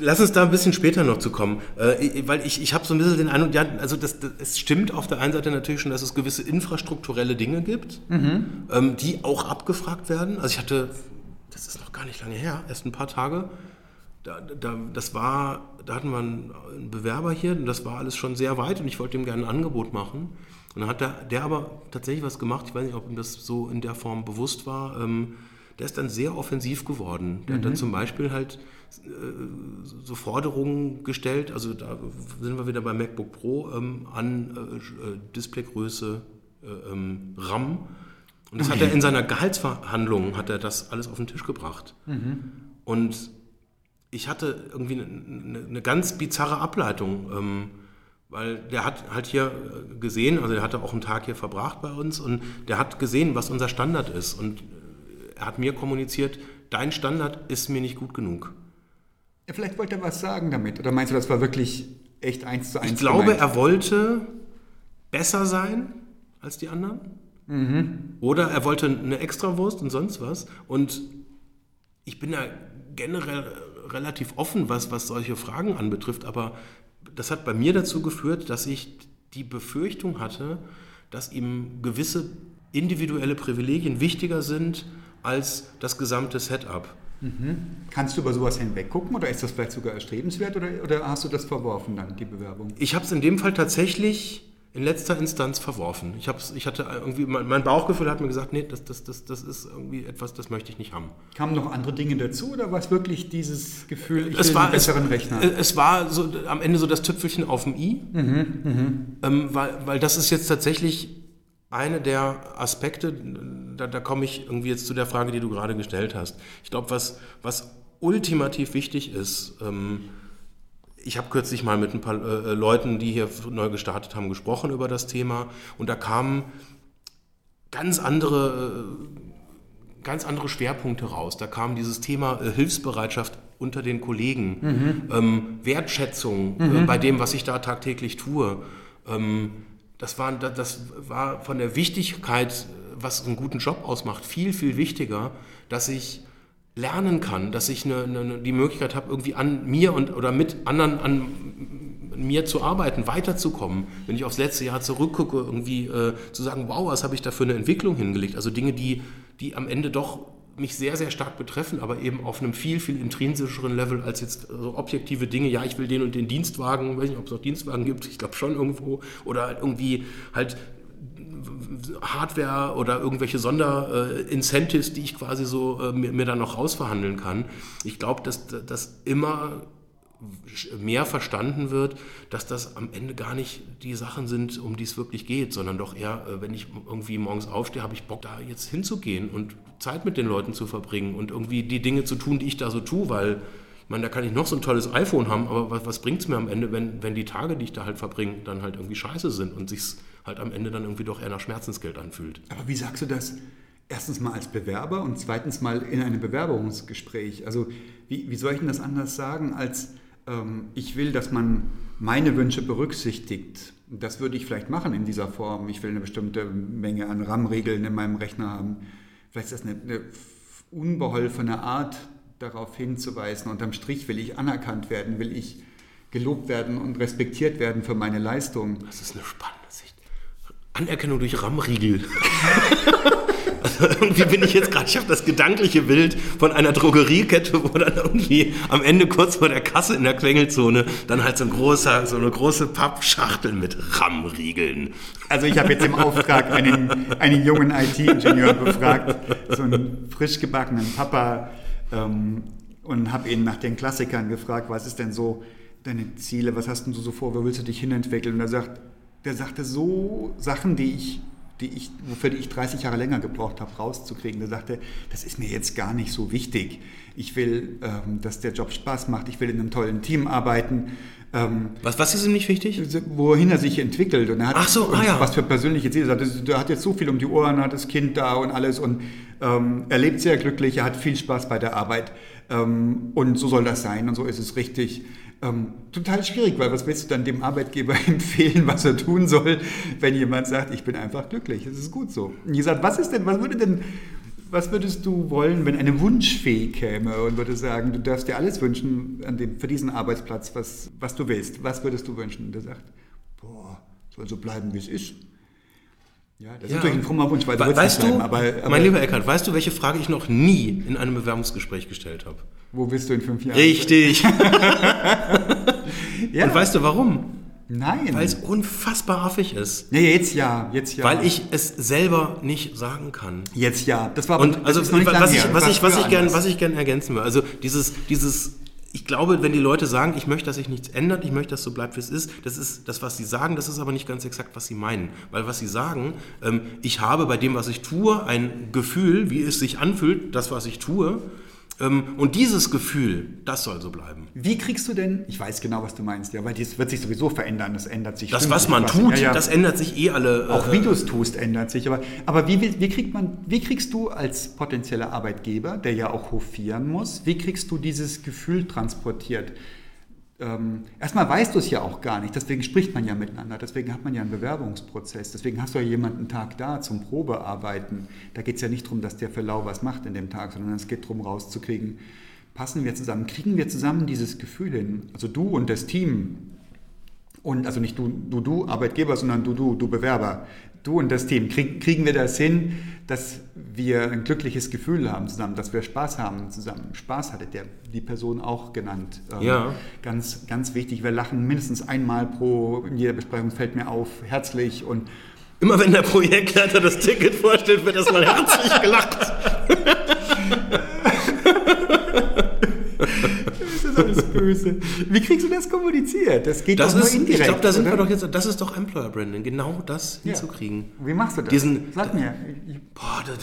Speaker 1: Lass uns da ein bisschen später noch zu kommen, äh, weil ich, ich habe so ein bisschen den Eindruck, ja, also das, das, es stimmt auf der einen Seite natürlich schon, dass es gewisse infrastrukturelle Dinge gibt, mhm. ähm, die auch abgefragt werden. Also ich hatte, das ist noch gar nicht lange her, erst ein paar Tage, da, da, das war, da hatten wir einen Bewerber hier und das war alles schon sehr weit und ich wollte ihm gerne ein Angebot machen. Und dann hat der, der aber tatsächlich was gemacht, ich weiß nicht, ob ihm das so in der Form bewusst war. Ähm, der ist dann sehr offensiv geworden. Der mhm. hat dann mhm. zum Beispiel halt äh, so Forderungen gestellt, also da sind wir wieder bei MacBook Pro, ähm, an äh, äh Displaygröße, äh, ähm, RAM. Und das okay. hat er in seiner Gehaltsverhandlung, hat er das alles auf den Tisch gebracht. Mhm. Und ich hatte irgendwie eine, eine ganz bizarre Ableitung, ähm, weil der hat halt hier äh, gesehen, also der hatte auch einen Tag hier verbracht bei uns und der hat gesehen, was unser Standard ist und äh, er hat mir kommuniziert, dein Standard ist mir nicht gut genug.
Speaker 2: Ja, vielleicht wollte er was sagen damit oder meinst du, das war wirklich echt eins zu eins?
Speaker 1: Ich glaube, gemeint? er wollte besser sein als die anderen. Mhm. Oder er wollte eine Extrawurst und sonst was. Und ich bin da generell relativ offen, was, was solche Fragen anbetrifft, aber das hat bei mir dazu geführt, dass ich die Befürchtung hatte, dass ihm gewisse individuelle Privilegien wichtiger sind als das gesamte Setup.
Speaker 2: Mhm. Kannst du über sowas hinweggucken oder ist das vielleicht sogar erstrebenswert oder, oder hast du das verworfen dann, die Bewerbung?
Speaker 1: Ich habe es in dem Fall tatsächlich in letzter Instanz verworfen. Ich, hab's, ich hatte irgendwie, mein Bauchgefühl hat mir gesagt, nee, das, das, das, das ist irgendwie etwas, das möchte ich nicht haben.
Speaker 2: Kamen noch andere Dinge dazu oder war es wirklich dieses Gefühl,
Speaker 1: ich es will war, einen besseren es, Rechner? Es war so, am Ende so das Tüpfelchen auf dem i, mhm, mh. ähm, weil, weil das ist jetzt tatsächlich eine der Aspekte, da, da komme ich irgendwie jetzt zu der Frage, die du gerade gestellt hast. Ich glaube, was, was ultimativ wichtig ist, ähm, ich habe kürzlich mal mit ein paar äh, Leuten, die hier neu gestartet haben, gesprochen über das Thema und da kamen ganz andere, äh, ganz andere Schwerpunkte raus. Da kam dieses Thema äh, Hilfsbereitschaft unter den Kollegen, mhm. ähm, Wertschätzung äh, mhm. bei dem, was ich da tagtäglich tue. Ähm, das, war, das war von der Wichtigkeit, was einen guten Job ausmacht, viel, viel wichtiger, dass ich lernen kann, dass ich eine, eine, die Möglichkeit habe, irgendwie an mir und oder mit anderen an mir zu arbeiten, weiterzukommen. Wenn ich aufs letzte Jahr zurückgucke, irgendwie äh, zu sagen, wow, was habe ich da für eine Entwicklung hingelegt? Also Dinge, die, die am Ende doch mich sehr, sehr stark betreffen, aber eben auf einem viel, viel intrinsischeren Level als jetzt so objektive Dinge. Ja, ich will den und den Dienstwagen, weiß nicht, ob es noch Dienstwagen gibt, ich glaube schon irgendwo. Oder halt irgendwie halt Hardware oder irgendwelche Sonderincentives, die ich quasi so äh, mir, mir, dann noch rausverhandeln kann. Ich glaube, dass das immer mehr verstanden wird, dass das am Ende gar nicht die Sachen sind, um die es wirklich geht, sondern doch eher, äh, wenn ich irgendwie morgens aufstehe, habe ich Bock, da jetzt hinzugehen und Zeit mit den Leuten zu verbringen und irgendwie die Dinge zu tun, die ich da so tue, weil ich meine, da kann ich noch so ein tolles iPhone haben, aber was, was bringt es mir am Ende, wenn, wenn die Tage, die ich da halt verbringe, dann halt irgendwie scheiße sind und sich halt am Ende dann irgendwie doch eher nach Schmerzensgeld anfühlt.
Speaker 2: Aber wie sagst du das? Erstens mal als Bewerber und zweitens mal in einem Bewerbungsgespräch. Also wie, wie soll ich denn das anders sagen, als ähm, ich will, dass man meine Wünsche berücksichtigt. Das würde ich vielleicht machen in dieser Form. Ich will eine bestimmte Menge an RAM-Regeln in meinem Rechner haben. Vielleicht ist das eine, eine unbeholfene Art, darauf hinzuweisen. Unterm Strich will ich anerkannt werden, will ich gelobt werden und respektiert werden für meine Leistung.
Speaker 1: Das ist eine spannende Sicht. Anerkennung durch RAM-Riegel. Also irgendwie bin ich jetzt gerade, ich habe das gedankliche Bild von einer Drogeriekette, wo dann irgendwie am Ende kurz vor der Kasse in der Quengelzone dann halt so, ein großer, so eine große Pappschachtel mit RAM-Riegeln.
Speaker 2: Also ich habe jetzt im Auftrag einen, einen jungen IT-Ingenieur befragt, so einen frisch gebackenen Papa ähm, und habe ihn nach den Klassikern gefragt, was ist denn so deine Ziele, was hast du so vor, wo willst du dich hinentwickeln? Und er sagt, der sagte so Sachen, die ich die ich, wofür ich 30 Jahre länger gebraucht habe, rauszukriegen. Der sagte, das ist mir jetzt gar nicht so wichtig. Ich will, ähm, dass der Job Spaß macht. Ich will in einem tollen Team arbeiten.
Speaker 1: Ähm, was, was ist ihm nicht wichtig?
Speaker 2: Wohin er sich entwickelt.
Speaker 1: Und er hat Ach so, ah, ja.
Speaker 2: was für persönliche Ziele. Er hat jetzt so viel um die Ohren, hat das Kind da und alles und ähm, er lebt sehr glücklich, er hat viel Spaß bei der Arbeit. Ähm, und so soll das sein und so ist es richtig ähm, total schwierig, weil was willst du dann dem Arbeitgeber empfehlen, was er tun soll, wenn jemand sagt, ich bin einfach glücklich, es ist gut so. Und ich sage, was ist denn, was würde denn, was würdest du wollen, wenn eine Wunschfee käme und würde sagen, du darfst dir alles wünschen an dem, für diesen Arbeitsplatz, was, was du willst. Was würdest du wünschen? Und er sagt, boah, soll so bleiben, wie es ist.
Speaker 1: Ja, das ja. ist natürlich ein frommer Wunsch, weil du weißt bleiben, du, aber, aber, Mein lieber Eckhard, weißt du, welche Frage ich noch nie in einem Bewerbungsgespräch gestellt habe?
Speaker 2: Wo bist du in fünf Jahren?
Speaker 1: Richtig. ja. Und weißt du warum?
Speaker 2: Nein.
Speaker 1: Weil es unfassbar affig ist.
Speaker 2: Nee, jetzt ja, jetzt ja.
Speaker 1: Weil ich es selber nicht sagen kann.
Speaker 2: Jetzt ja.
Speaker 1: Das war aber, Und also, was, ich, was, ich, was, ich, gern, was ich gern ergänzen will, also dieses, dieses ich glaube, wenn die Leute sagen, ich möchte, dass sich nichts ändert, ich möchte, dass so bleibt, wie es ist, das ist das, was sie sagen, das ist aber nicht ganz exakt, was sie meinen. Weil was sie sagen, ähm, ich habe bei dem, was ich tue, ein Gefühl, wie es sich anfühlt, das, was ich tue, und dieses Gefühl, das soll so bleiben.
Speaker 2: Wie kriegst du denn, ich weiß genau, was du meinst, ja, weil das wird sich sowieso verändern, das ändert sich.
Speaker 1: Das, was man tut, ja, ja. das ändert sich eh alle.
Speaker 2: Auch äh, wie du es tust, ändert sich. Aber, aber wie, wie, kriegt man, wie kriegst du als potenzieller Arbeitgeber, der ja auch hofieren muss, wie kriegst du dieses Gefühl transportiert? Ähm, erstmal weißt du es ja auch gar nicht, deswegen spricht man ja miteinander, deswegen hat man ja einen Bewerbungsprozess, deswegen hast du ja jemanden einen Tag da zum Probearbeiten. Da geht es ja nicht darum, dass der für lau was macht in dem Tag, sondern es geht darum rauszukriegen, passen wir zusammen, kriegen wir zusammen dieses Gefühl hin, also du und das Team. Und also nicht du, du, du, Arbeitgeber, sondern du, du, du Bewerber. Du und das Team, krieg, kriegen wir das hin, dass wir ein glückliches Gefühl haben zusammen, dass wir Spaß haben zusammen. Spaß hatte der, die Person auch genannt.
Speaker 1: Ähm, ja.
Speaker 2: Ganz, ganz wichtig. Wir lachen mindestens einmal pro, in jeder Besprechung fällt mir auf, herzlich und
Speaker 1: Immer wenn der Projektleiter das Ticket vorstellt, wird erstmal herzlich gelacht.
Speaker 2: böse. Wie kriegst du das kommuniziert? Das geht
Speaker 1: das
Speaker 2: doch
Speaker 1: ist,
Speaker 2: nur indirekt.
Speaker 1: Ich glaube, da sind
Speaker 2: oder?
Speaker 1: wir doch jetzt. Das ist doch Employer Branding, genau das
Speaker 2: Ja.
Speaker 1: hinzukriegen.
Speaker 2: Wie machst du das?
Speaker 1: Diesen-
Speaker 2: Sag mir.
Speaker 1: Boah, das,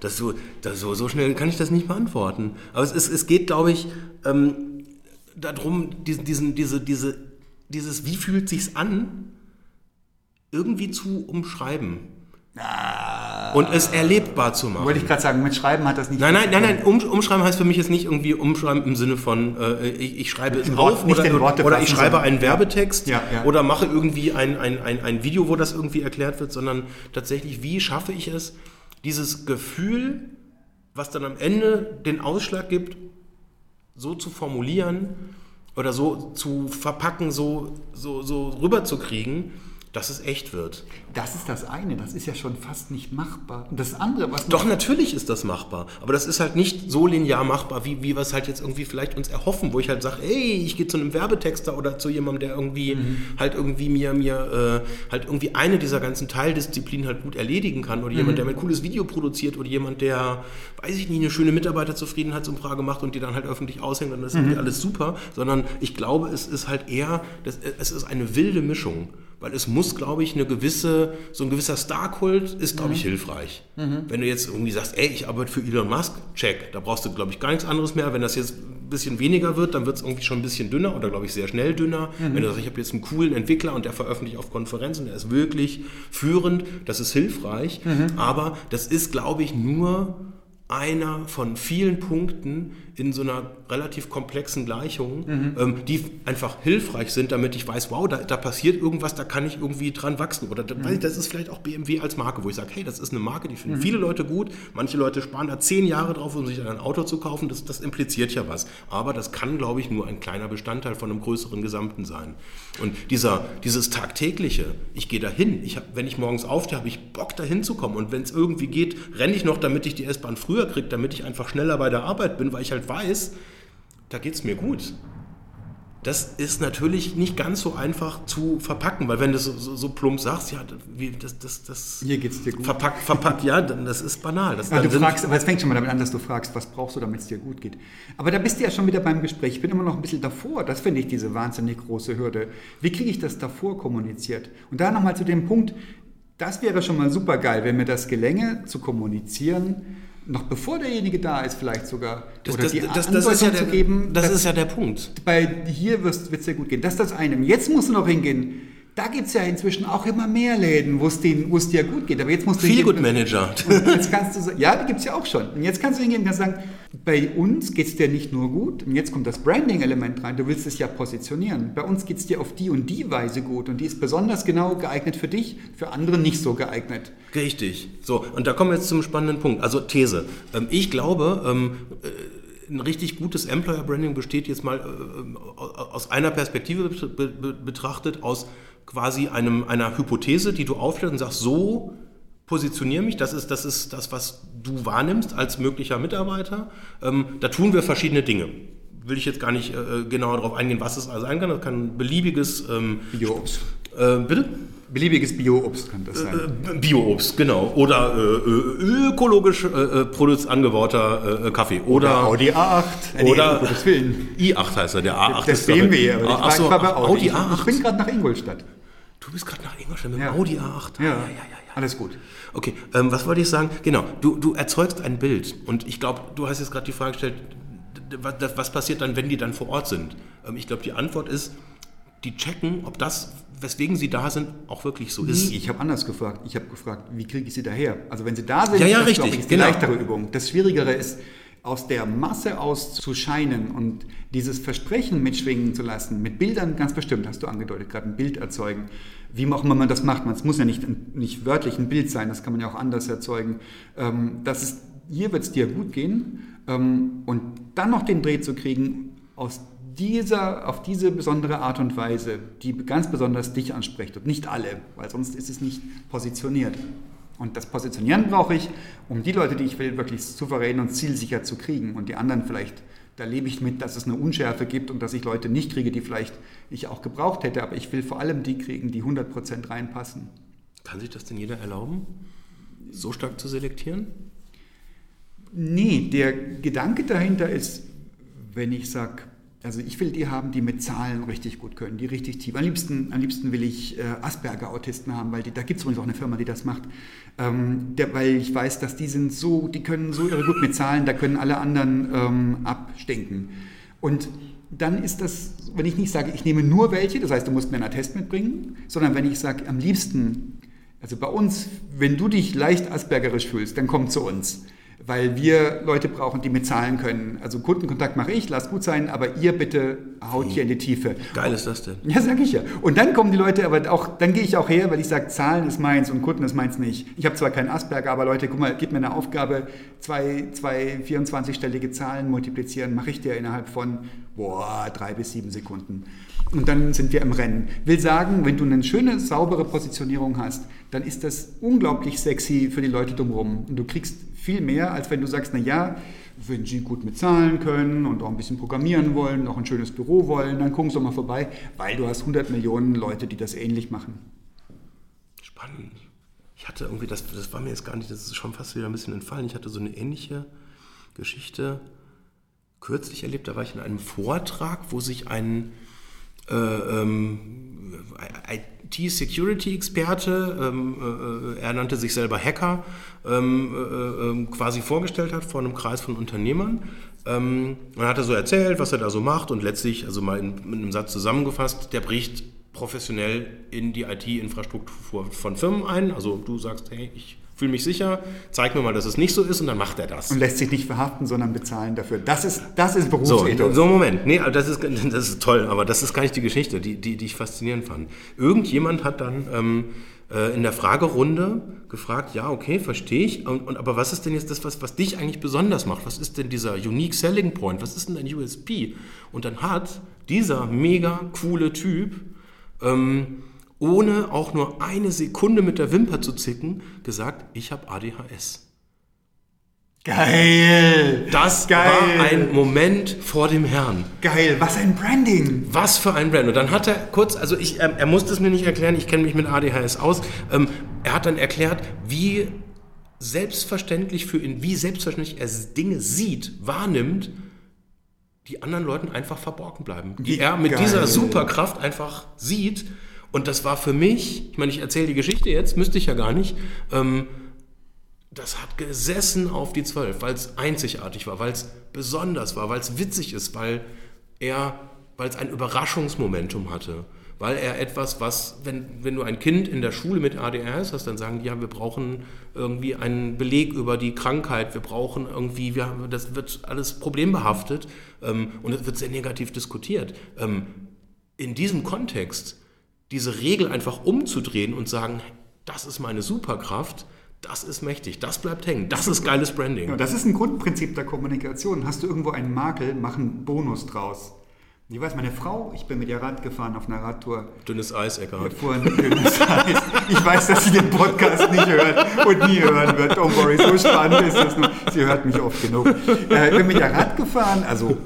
Speaker 1: das, so, das, so, so schnell kann ich das nicht beantworten. Aber es, ist, es geht, glaube ich, ähm, darum, diesen, diesen, diese, diese, dieses, wie fühlt sich's an, irgendwie zu umschreiben und es erlebbar zu machen.
Speaker 2: Wollte ich gerade sagen, mit Schreiben hat das nicht.
Speaker 1: Nein, nein, nein, nein. Um, umschreiben heißt für mich jetzt nicht irgendwie umschreiben im Sinne von, äh, ich, ich schreibe es
Speaker 2: Wort-
Speaker 1: auf
Speaker 2: nicht
Speaker 1: oder, oder ich schreibe einen Werbetext
Speaker 2: Ja, ja.
Speaker 1: oder mache irgendwie ein, ein, ein, ein Video, wo das irgendwie erklärt wird, sondern tatsächlich, wie schaffe ich es, dieses Gefühl, was dann am Ende den Ausschlag gibt, so zu formulieren oder so zu verpacken, so, so, so rüberzukriegen, dass es echt wird.
Speaker 2: Das ist das eine, das ist ja schon fast nicht machbar. Und das andere, was
Speaker 1: Doch, natürlich ist das machbar. Aber das ist halt nicht so linear machbar, wie, wie wir es halt jetzt irgendwie vielleicht uns erhoffen, wo ich halt sage, ey, ich gehe zu einem Werbetexter oder zu jemandem, der irgendwie halt irgendwie mir, mir äh, halt irgendwie eine dieser ganzen Teildisziplinen halt gut erledigen kann. Oder jemand, der mir ein cooles Video produziert oder jemand, der, weiß ich nicht, eine schöne Mitarbeiterzufriedenheitsumfrage macht und die dann halt öffentlich aushängt, dann ist irgendwie alles super. Sondern ich glaube, es ist halt eher, das, es ist eine wilde Mischung. Weil es muss, glaube ich, eine gewisse, so ein gewisser Starkult ist, glaube ich, hilfreich. Wenn du jetzt irgendwie sagst, ey, ich arbeite für Elon Musk, check, da brauchst du, glaube ich, gar nichts anderes mehr. Wenn das jetzt ein bisschen weniger wird, dann wird es irgendwie schon ein bisschen dünner oder, glaube ich, sehr schnell dünner. Wenn du sagst, ich habe jetzt einen coolen Entwickler und der veröffentlicht auf Konferenzen, der ist wirklich führend, das ist hilfreich. Aber das ist, glaube ich, nur einer von vielen Punkten in so einer relativ komplexen Gleichung, ähm, die einfach hilfreich sind, damit ich weiß, wow, da, da passiert irgendwas, da kann ich irgendwie dran wachsen. Oder da, ich, das ist vielleicht auch BMW als Marke, wo ich sage, hey, das ist eine Marke, die finden viele Leute gut. Manche Leute sparen da zehn Jahre drauf, um sich dann ein Auto zu kaufen. Das, das impliziert ja was. Aber das kann, glaube ich, nur ein kleiner Bestandteil von einem größeren Gesamten sein. Und dieser, dieses tagtägliche, ich gehe dahin, ich hab, wenn ich morgens aufstehe, habe ich Bock dahin zu kommen. Und wenn es irgendwie geht, renne ich noch, damit ich die S-Bahn früher kriege, damit ich einfach schneller bei der Arbeit bin, weil ich halt weiß, da geht es mir gut. Das ist natürlich nicht ganz so einfach zu verpacken, weil wenn du so, so, so plump sagst, ja, wie, das, das, das
Speaker 2: Hier geht's dir gut.
Speaker 1: verpackt, verpackt, ja, dann, das ist banal. Das, dann
Speaker 2: du fragst, aber es fängt schon mal damit an, dass du fragst, was brauchst du, damit es dir gut geht. Aber da bist du ja schon wieder beim Gespräch. Ich bin immer noch ein bisschen davor. Das finde ich diese wahnsinnig große Hürde. Wie kriege ich das davor kommuniziert? Und da nochmal zu dem Punkt, das wäre schon mal super geil, wenn mir das gelänge, zu kommunizieren, noch bevor derjenige da ist, vielleicht sogar.
Speaker 1: das,
Speaker 2: oder
Speaker 1: das,
Speaker 2: die
Speaker 1: das, das, ist ja der,
Speaker 2: zu geben,
Speaker 1: das ist ja der Punkt.
Speaker 2: bei hier wird es dir gut gehen. Das ist das eine. Jetzt musst du noch hingehen. Da gibt es ja inzwischen auch immer mehr Läden, wo es dir gut geht. Aber jetzt musst du hingehen-
Speaker 1: Good Manager.
Speaker 2: jetzt kannst du ja, die gibt es ja auch schon. Und jetzt kannst du hingehen und kannst sagen, bei uns geht es dir nicht nur gut, und jetzt kommt das Branding-Element rein, du willst es ja positionieren. Bei uns geht es dir auf die und die Weise gut und die ist besonders genau geeignet für dich, für andere nicht so geeignet.
Speaker 1: Richtig. So, und da kommen wir jetzt zum spannenden Punkt. Also These. Ähm, ich glaube, ähm, äh, ein richtig gutes Employer Branding besteht jetzt mal äh, aus einer Perspektive be- be- betrachtet, aus quasi einem, einer Hypothese, die du aufstellst und sagst, so positioniere mich, das ist, das ist das, was du wahrnimmst als möglicher Mitarbeiter. Ähm, da tun wir verschiedene Dinge. Will ich jetzt gar nicht äh, genauer darauf eingehen, was es also sein kann. Das kann ein beliebiges, ähm,
Speaker 2: Bio-Obst.
Speaker 1: äh, bitte?
Speaker 2: Beliebiges Bio-Obst kann das sein.
Speaker 1: Äh, Bio-Obst, genau. Oder äh, äh, ökologisch äh, äh, produz angebauter äh, Kaffee. Oder
Speaker 2: Audi A8. Äh, nee,
Speaker 1: oder-
Speaker 2: um Gottes Willen.
Speaker 1: i8 heißt er, der A8
Speaker 2: Das
Speaker 1: ist
Speaker 2: BMW, aber ich
Speaker 1: Ach
Speaker 2: war
Speaker 1: so,
Speaker 2: gerade bei Audi.
Speaker 1: Audi
Speaker 2: Ich-
Speaker 1: A8.
Speaker 2: Ich bin gerade nach Ingolstadt.
Speaker 1: Du bist gerade nach Ingolstadt mit
Speaker 2: Ja.
Speaker 1: dem Audi A8.
Speaker 2: Ja,
Speaker 1: ja, ja, ja.
Speaker 2: alles gut.
Speaker 1: Okay, ähm, was wollte ich sagen? Genau, du, du erzeugst ein Bild. Und ich glaube, du hast jetzt gerade die Frage gestellt, was, was passiert dann, wenn die dann vor Ort sind? Ähm, ich glaube, die Antwort ist, die checken, ob das, weswegen sie da sind, auch wirklich so ist.
Speaker 2: Ich habe anders gefragt. Ich habe gefragt, wie kriege ich sie daher? Also wenn sie da sind,
Speaker 1: Ja, ja,
Speaker 2: das,
Speaker 1: richtig,
Speaker 2: ich, ist die
Speaker 1: genau.
Speaker 2: leichtere Übung. Das Schwierigere ist, aus der Masse auszuscheinen und dieses Versprechen mitschwingen zu lassen, mit Bildern ganz bestimmt, hast du angedeutet, gerade ein Bild erzeugen. Wie auch immer man das macht, es muss ja nicht, nicht wörtlich ein Bild sein, das kann man ja auch anders erzeugen. Ähm, das ist, hier wird es dir gut gehen ähm, und dann noch den Dreh zu kriegen, aus dieser, auf diese besondere Art und Weise, die ganz besonders dich anspricht und nicht alle, weil sonst ist es nicht positioniert. Und das Positionieren brauche ich, um die Leute, die ich will, wirklich souverän und zielsicher zu kriegen. Und die anderen vielleicht, da lebe ich mit, dass es eine Unschärfe gibt und dass ich Leute nicht kriege, die vielleicht ich auch gebraucht hätte. Aber ich will vor allem die kriegen, die 100% reinpassen.
Speaker 1: Kann sich das denn jeder erlauben, so stark zu selektieren?
Speaker 2: Nee, der Gedanke dahinter ist, wenn ich sage, also ich will die haben, die mit Zahlen richtig gut können, die richtig tief. Am liebsten, am liebsten will ich äh, Asperger-Autisten haben, weil die, da gibt es übrigens auch eine Firma, die das macht. Ähm, der, weil ich weiß, dass die sind so, die können so irre gut mit Zahlen, da können alle anderen ähm, abstinken. Und dann ist das, wenn ich nicht sage, ich nehme nur welche, das heißt, du musst mir einen Attest mitbringen, sondern wenn ich sage, am liebsten, also bei uns, wenn du dich leicht aspergerisch fühlst, dann komm zu uns weil wir Leute brauchen, die mitzahlen können. Also Kundenkontakt mache ich, lass gut sein, aber ihr bitte haut hier in die Tiefe.
Speaker 1: Geil ist das denn?
Speaker 2: Ja, sag ich ja. Und dann kommen die Leute, aber auch, dann gehe ich auch her, weil ich sage, Zahlen ist meins und Kunden ist meins nicht. Ich habe zwar keinen Asperger, aber Leute, guck mal, gib mir eine Aufgabe, zwei, zwei 24-stellige Zahlen multiplizieren, mache ich dir innerhalb von, boah, drei bis sieben Sekunden. Und dann sind wir im Rennen. Will sagen, wenn du eine schöne, saubere Positionierung hast, dann ist das unglaublich sexy für die Leute drumherum. Und du kriegst viel mehr, als wenn du sagst, na ja, wenn Sie gut mit Zahlen können und auch ein bisschen programmieren wollen, auch ein schönes Büro wollen, dann gucken Sie doch mal vorbei, weil du hast 100 Millionen Leute, die das ähnlich machen.
Speaker 1: Spannend. Ich hatte irgendwie, das, das war mir jetzt gar nicht, das ist schon fast wieder ein bisschen entfallen. Ich hatte so eine ähnliche Geschichte kürzlich erlebt. Da war ich in einem Vortrag, wo sich ein äh, ähm, IT-Security-Experte, ähm, äh, er nannte sich selber Hacker, ähm, äh, ähm, quasi vorgestellt hat vor einem Kreis von Unternehmern. Ähm, und hat er so erzählt, was er da so macht und letztlich, also mal in, in einem Satz zusammengefasst, der bricht professionell in die IT-Infrastruktur von Firmen ein. Also du sagst, hey, ich fühle mich sicher, zeig mir mal, dass es nicht so ist und dann macht er das.
Speaker 2: Und lässt sich nicht verhaften, sondern bezahlen dafür. Das ist, das ist Berufsethos.
Speaker 1: So, so, Moment. Nee, das ist, das ist toll, aber das ist gar nicht die Geschichte, die, die, die ich faszinierend fand. Irgendjemand hat dann ähm, äh, in der Fragerunde gefragt, ja, okay, verstehe ich, und, und, aber was ist denn jetzt das, was, was dich eigentlich besonders macht? Was ist denn dieser Unique Selling Point? Was ist denn dein USP? Und dann hat dieser mega coole Typ ähm, ohne auch nur eine Sekunde mit der Wimper zu zicken, gesagt, ich habe ADHS.
Speaker 2: Geil!
Speaker 1: Das
Speaker 2: Geil.
Speaker 1: war ein Moment vor dem Herrn.
Speaker 2: Geil, was ein Branding!
Speaker 1: Was für ein Brand. Und dann hat er kurz, also ich, er, er musste es mir nicht erklären, ich kenne mich mit ADHS aus. Ähm, er hat dann erklärt, wie selbstverständlich für ihn, wie selbstverständlich er Dinge sieht, wahrnimmt, die anderen Leuten einfach verborgen bleiben. Die er mit Geil. dieser Superkraft einfach sieht und das war für mich, ich meine, ich erzähle die Geschichte jetzt, müsste ich ja gar nicht, ähm, das hat gesessen auf die Zwölf, weil es einzigartig war, weil es besonders war, weil es witzig ist, weil er, weil es ein Überraschungsmomentum hatte, weil er etwas, was, wenn, wenn du ein Kind in der Schule mit ADHS hast, dann sagen die, ja, wir brauchen irgendwie einen Beleg über die Krankheit, wir brauchen irgendwie, wir, das wird alles problembehaftet ähm, und es wird sehr negativ diskutiert. Ähm, in diesem Kontext diese Regel einfach umzudrehen und sagen, das ist meine Superkraft, das ist mächtig, das bleibt hängen, das ist geiles Branding.
Speaker 2: Ja, das ist ein Grundprinzip der Kommunikation. Hast du irgendwo einen Makel, mach einen Bonus draus. Ich weiß, meine Frau, ich bin mit ihr Rad gefahren auf einer Radtour.
Speaker 1: Dünnes Eis,
Speaker 2: dünnes Eis. Ich weiß, dass sie den Podcast nicht hört und nie hören wird. Don't worry, so spannend ist das nur. Sie hört mich oft genug. Äh, ich bin mit ihr Rad gefahren, also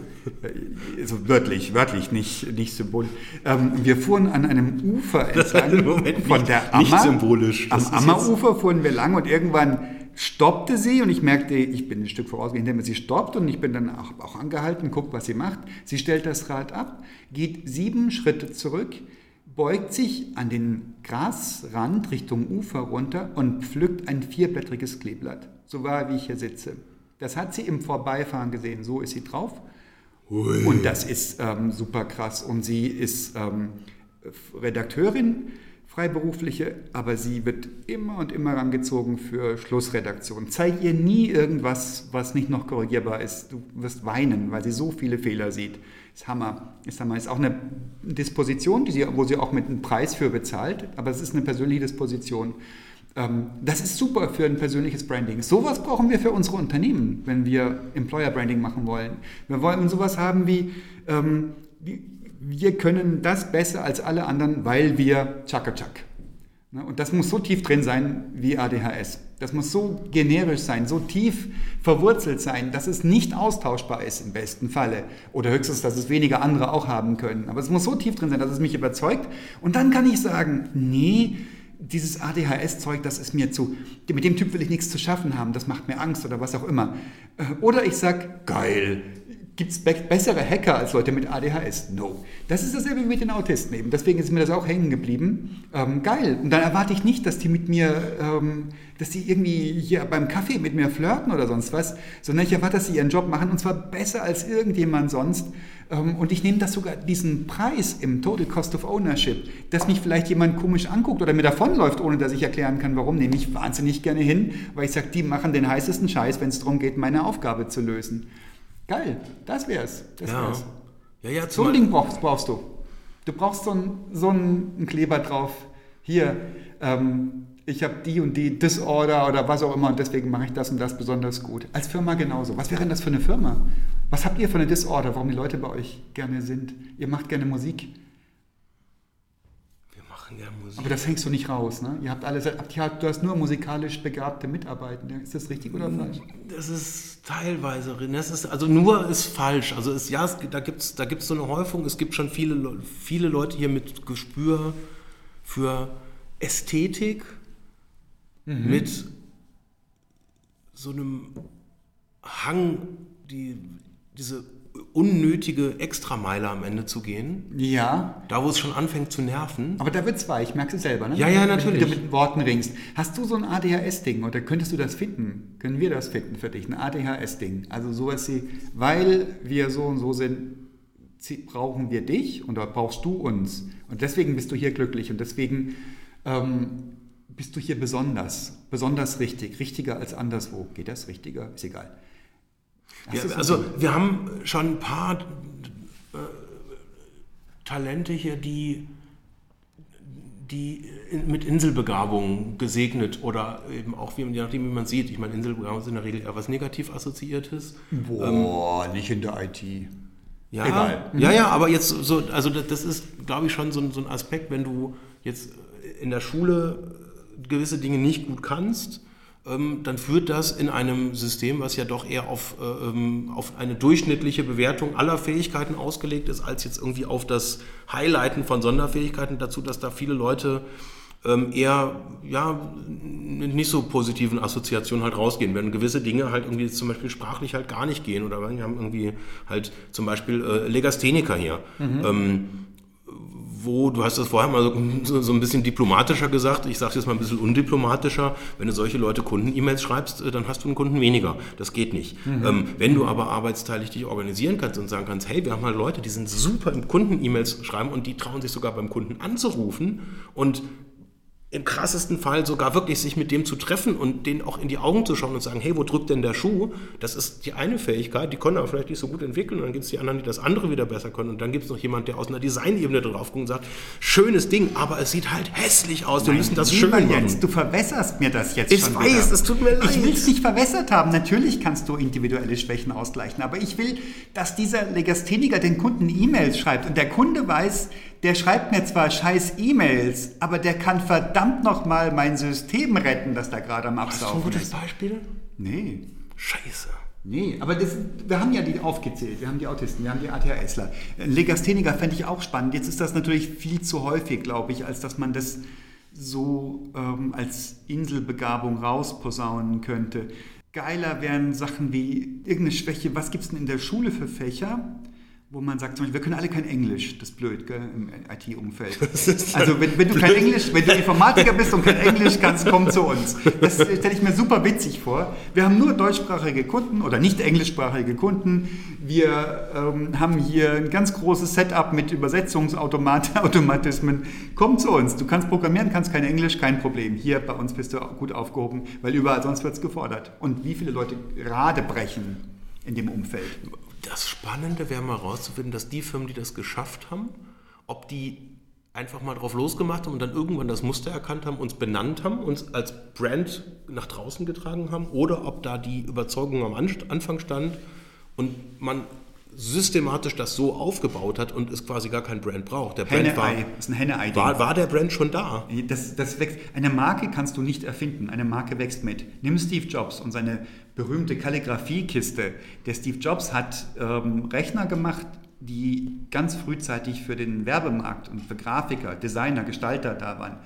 Speaker 2: also wörtlich, wörtlich, nicht, nicht symbolisch. Ähm, wir fuhren an einem Ufer entlang von der Ammer.
Speaker 1: Nicht symbolisch.
Speaker 2: am Ammerufer fuhren wir lang und irgendwann stoppte sie und ich merkte, ich bin ein Stück vorausgegangen, indem sie stoppt und ich bin dann auch, auch angehalten, guckt, was sie macht. Sie stellt das Rad ab, geht sieben Schritte zurück, beugt sich an den Grasrand Richtung Ufer runter und pflückt ein vierblättriges Kleeblatt. So war, wie ich hier sitze. Das hat sie im Vorbeifahren gesehen. So ist sie drauf. Ui. Und das ist ähm, super krass. Und sie ist ähm, Redakteurin, freiberufliche, aber sie wird immer und immer rangezogen für Schlussredaktion. Zeig ihr nie irgendwas, was nicht noch korrigierbar ist. Du wirst weinen, weil sie so viele Fehler sieht. Ist Hammer. Ist Hammer. Ist auch eine Disposition, die sie, wo sie auch mit einem Preis für bezahlt, aber es ist eine persönliche Disposition. Ähm, das ist super für ein persönliches Branding. Sowas brauchen wir für unsere Unternehmen, wenn wir Employer Branding machen wollen. Wir wollen sowas haben wie, ähm, wir können das besser als alle anderen, weil wir Chaka Chak. Ne, und das muss so tief drin sein wie ADHS. Das muss so generisch sein, so tief verwurzelt sein, dass es nicht austauschbar ist im besten Falle. Oder höchstens, dass es weniger andere auch haben können. Aber es muss so tief drin sein, dass es mich überzeugt. Und dann kann ich sagen, nee, dieses ADHS-Zeug, das ist mir zu, mit dem Typ will ich nichts zu schaffen haben, das macht mir Angst oder was auch immer. Äh, oder ich sage, geil, Gibt es bessere Hacker als Leute mit ADHS? No. Das ist dasselbe wie mit den Autisten eben. Deswegen ist mir das auch hängen geblieben. Ähm, geil. Und dann erwarte ich nicht, dass die mit mir, ähm, dass die irgendwie hier beim Kaffee mit mir flirten oder sonst was, sondern ich erwarte, dass sie ihren Job machen und zwar besser als irgendjemand sonst. Ähm, und ich nehme das sogar, diesen Preis im Total Cost of Ownership, dass mich vielleicht jemand komisch anguckt oder mir davonläuft, ohne dass ich erklären kann, warum, nehme ich wahnsinnig gerne hin, weil ich sage, die machen den heißesten Scheiß, wenn es darum geht, meine Aufgabe zu lösen. Geil, das wär's. Das
Speaker 1: ja.
Speaker 2: wär's.
Speaker 1: Ja, ja,
Speaker 2: so ein Ding brauchst, brauchst, du. Du brauchst so einen, so einen Kleber drauf. Hier, ähm, ich habe die und die Disorder oder was auch immer und deswegen mache ich das und das besonders gut. Als Firma genauso. Was wäre denn das für eine Firma? Was habt ihr für eine Disorder, warum die Leute bei euch gerne sind? Ihr macht gerne Musik
Speaker 1: machen ja Musik.
Speaker 2: Aber das hängst du nicht raus, ne? Ihr habt alles, du hast nur musikalisch begabte Mitarbeitende. Ist das richtig oder falsch?
Speaker 1: Das ist teilweise, das ist, also nur ist falsch. Also es, ja, es, da gibt es da gibt's so eine Häufung. Es gibt schon viele, viele Leute hier mit Gespür für Ästhetik, mhm. mit so einem Hang, die, diese unnötige Extrameile am Ende zu gehen.
Speaker 2: Ja.
Speaker 1: Da, wo es schon anfängt zu nerven.
Speaker 2: Aber da wird es weich, merkst du selber, ne?
Speaker 1: Ja, ja, natürlich.
Speaker 2: Wenn du mit Worten ringst. Hast du so ein ADHS-Ding oder könntest du das finden? Können wir das finden für dich? Ein ADHS-Ding. Also sowas wie, weil wir so und so sind, brauchen wir dich oder brauchst du uns. Und deswegen bist du hier glücklich und deswegen ähm, bist du hier besonders, besonders richtig, richtiger als anderswo. Geht das richtiger? Ist egal.
Speaker 1: Ja, also wir haben schon ein paar äh, Talente hier, die, die mit Inselbegabung gesegnet oder eben auch, je nachdem, wie man sieht. Ich meine, Inselbegabung ist in der Regel eher was negativ Assoziiertes.
Speaker 2: Boah, ähm, nicht in der IT.
Speaker 1: Ja, Egal. ja, ja, aber jetzt so, also das ist, glaube ich, schon so ein, so ein Aspekt, wenn du jetzt in der Schule gewisse Dinge nicht gut kannst, ähm, dann führt das in einem System, was ja doch eher auf, äh, ähm, auf eine durchschnittliche Bewertung aller Fähigkeiten ausgelegt ist, als jetzt irgendwie auf das Highlighten von Sonderfähigkeiten dazu, dass da viele Leute ähm, eher ja, mit nicht so positiven Assoziationen halt rausgehen, wenn gewisse Dinge halt irgendwie zum Beispiel sprachlich halt gar nicht gehen oder wir haben irgendwie halt zum Beispiel äh, Legastheniker hier. Mhm. Ähm, wo, du hast das vorher mal so, so ein bisschen diplomatischer gesagt, ich sage jetzt mal ein bisschen undiplomatischer, wenn du solche Leute Kunden-E-Mails schreibst, äh, dann hast du einen Kunden weniger. Das geht nicht. Mhm. Ähm, wenn du aber arbeitsteilig dich organisieren kannst und sagen kannst, hey, wir haben halt Leute, die sind super im Kunden-E-Mails schreiben und die trauen sich sogar beim Kunden anzurufen und im krassesten Fall sogar wirklich sich mit dem zu treffen und den auch in die Augen zu schauen und sagen, hey, wo drückt denn der Schuh? Das ist die eine Fähigkeit, die können aber vielleicht nicht so gut entwickeln und dann gibt es die anderen, die das andere wieder besser können und dann gibt es noch jemand, der aus einer Designebene drauf guckt und sagt, schönes Ding, aber es sieht halt hässlich aus, wir müssen das schön machen.
Speaker 2: Jens, du verwässerst mir das jetzt
Speaker 1: ich
Speaker 2: schon
Speaker 1: weiß, wieder. es tut mir leid.
Speaker 2: Ich will es nicht verwässert haben, natürlich kannst du individuelle Schwächen ausgleichen, aber ich will, dass dieser Legastheniker den Kunden E-Mails schreibt und der Kunde weiß, der schreibt mir zwar scheiß E-Mails, aber der kann verdammt nochmal mein System retten, das da gerade am Absaugen
Speaker 1: Hast du ein gutes Beispiel?
Speaker 2: Nee.
Speaker 1: Scheiße.
Speaker 2: Nee, aber das, wir haben ja die aufgezählt. Wir haben die Autisten, wir haben die ATHSler. Legastheniker fände ich auch spannend. Jetzt ist das natürlich viel zu häufig, glaube ich, als dass man das so ähm, als Inselbegabung rausposaunen könnte. Geiler wären Sachen wie irgendeine Schwäche. Was gibt es denn in der Schule für Fächer? Wo man sagt, zum Beispiel, wir können alle kein Englisch, das ist blöd gell, im IT-Umfeld. Also wenn, wenn du kein Englisch, wenn du Informatiker bist und kein Englisch kannst, komm zu uns. Das stelle ich mir super witzig vor. Wir haben nur deutschsprachige Kunden oder nicht englischsprachige Kunden. Wir ähm, haben hier ein ganz großes Setup mit Übersetzungsautomatismen. Komm zu uns. Du kannst programmieren, kannst kein Englisch, kein Problem. Hier bei uns bist du gut aufgehoben, weil überall sonst wird es gefordert. Und wie viele Leute gerade brechen in dem Umfeld?
Speaker 1: Spannende wäre mal herauszufinden, dass die Firmen, die das geschafft haben, ob die einfach mal drauf losgemacht haben und dann irgendwann das Muster erkannt haben, uns benannt haben, uns als Brand nach draußen getragen haben oder ob da die Überzeugung am Anfang stand und man systematisch das so aufgebaut hat und es quasi gar kein Brand braucht. Der Brand war, war, war der Brand schon da.
Speaker 2: Das, das wächst. Eine Marke kannst du nicht erfinden. Eine Marke wächst mit. Nimm Steve Jobs und seine berühmte Kalligrafiekiste. Der Steve Jobs hat ähm, Rechner gemacht, die ganz frühzeitig für den Werbemarkt und für Grafiker, Designer, Gestalter da waren.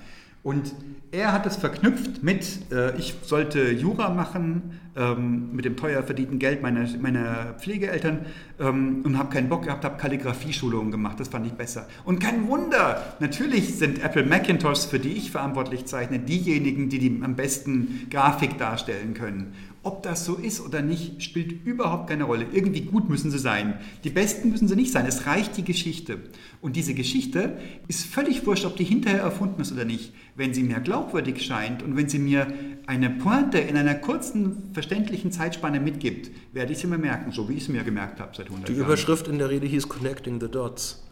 Speaker 2: Und er hat es verknüpft mit, äh, ich sollte Jura machen, ähm, mit dem teuer verdienten Geld meiner, meiner Pflegeeltern ähm, und habe keinen Bock gehabt, habe Kalligrafie-Schulungen gemacht, das fand ich besser. Und kein Wunder, natürlich sind Apple Macintosh, für die ich verantwortlich zeichne, diejenigen, die, die am besten Grafik darstellen können. Ob das so ist oder nicht, spielt überhaupt keine Rolle. Irgendwie gut müssen sie sein. Die Besten müssen sie nicht sein. Es reicht die Geschichte. Und diese Geschichte ist völlig wurscht, ob die hinterher erfunden ist oder nicht. Wenn sie mir glaubwürdig scheint und wenn sie mir eine Pointe in einer kurzen, verständlichen Zeitspanne mitgibt, werde ich sie mir merken, so wie ich es mir gemerkt habe seit 100
Speaker 1: Die
Speaker 2: Jahren.
Speaker 1: Überschrift in der Rede hieß Connecting the Dots.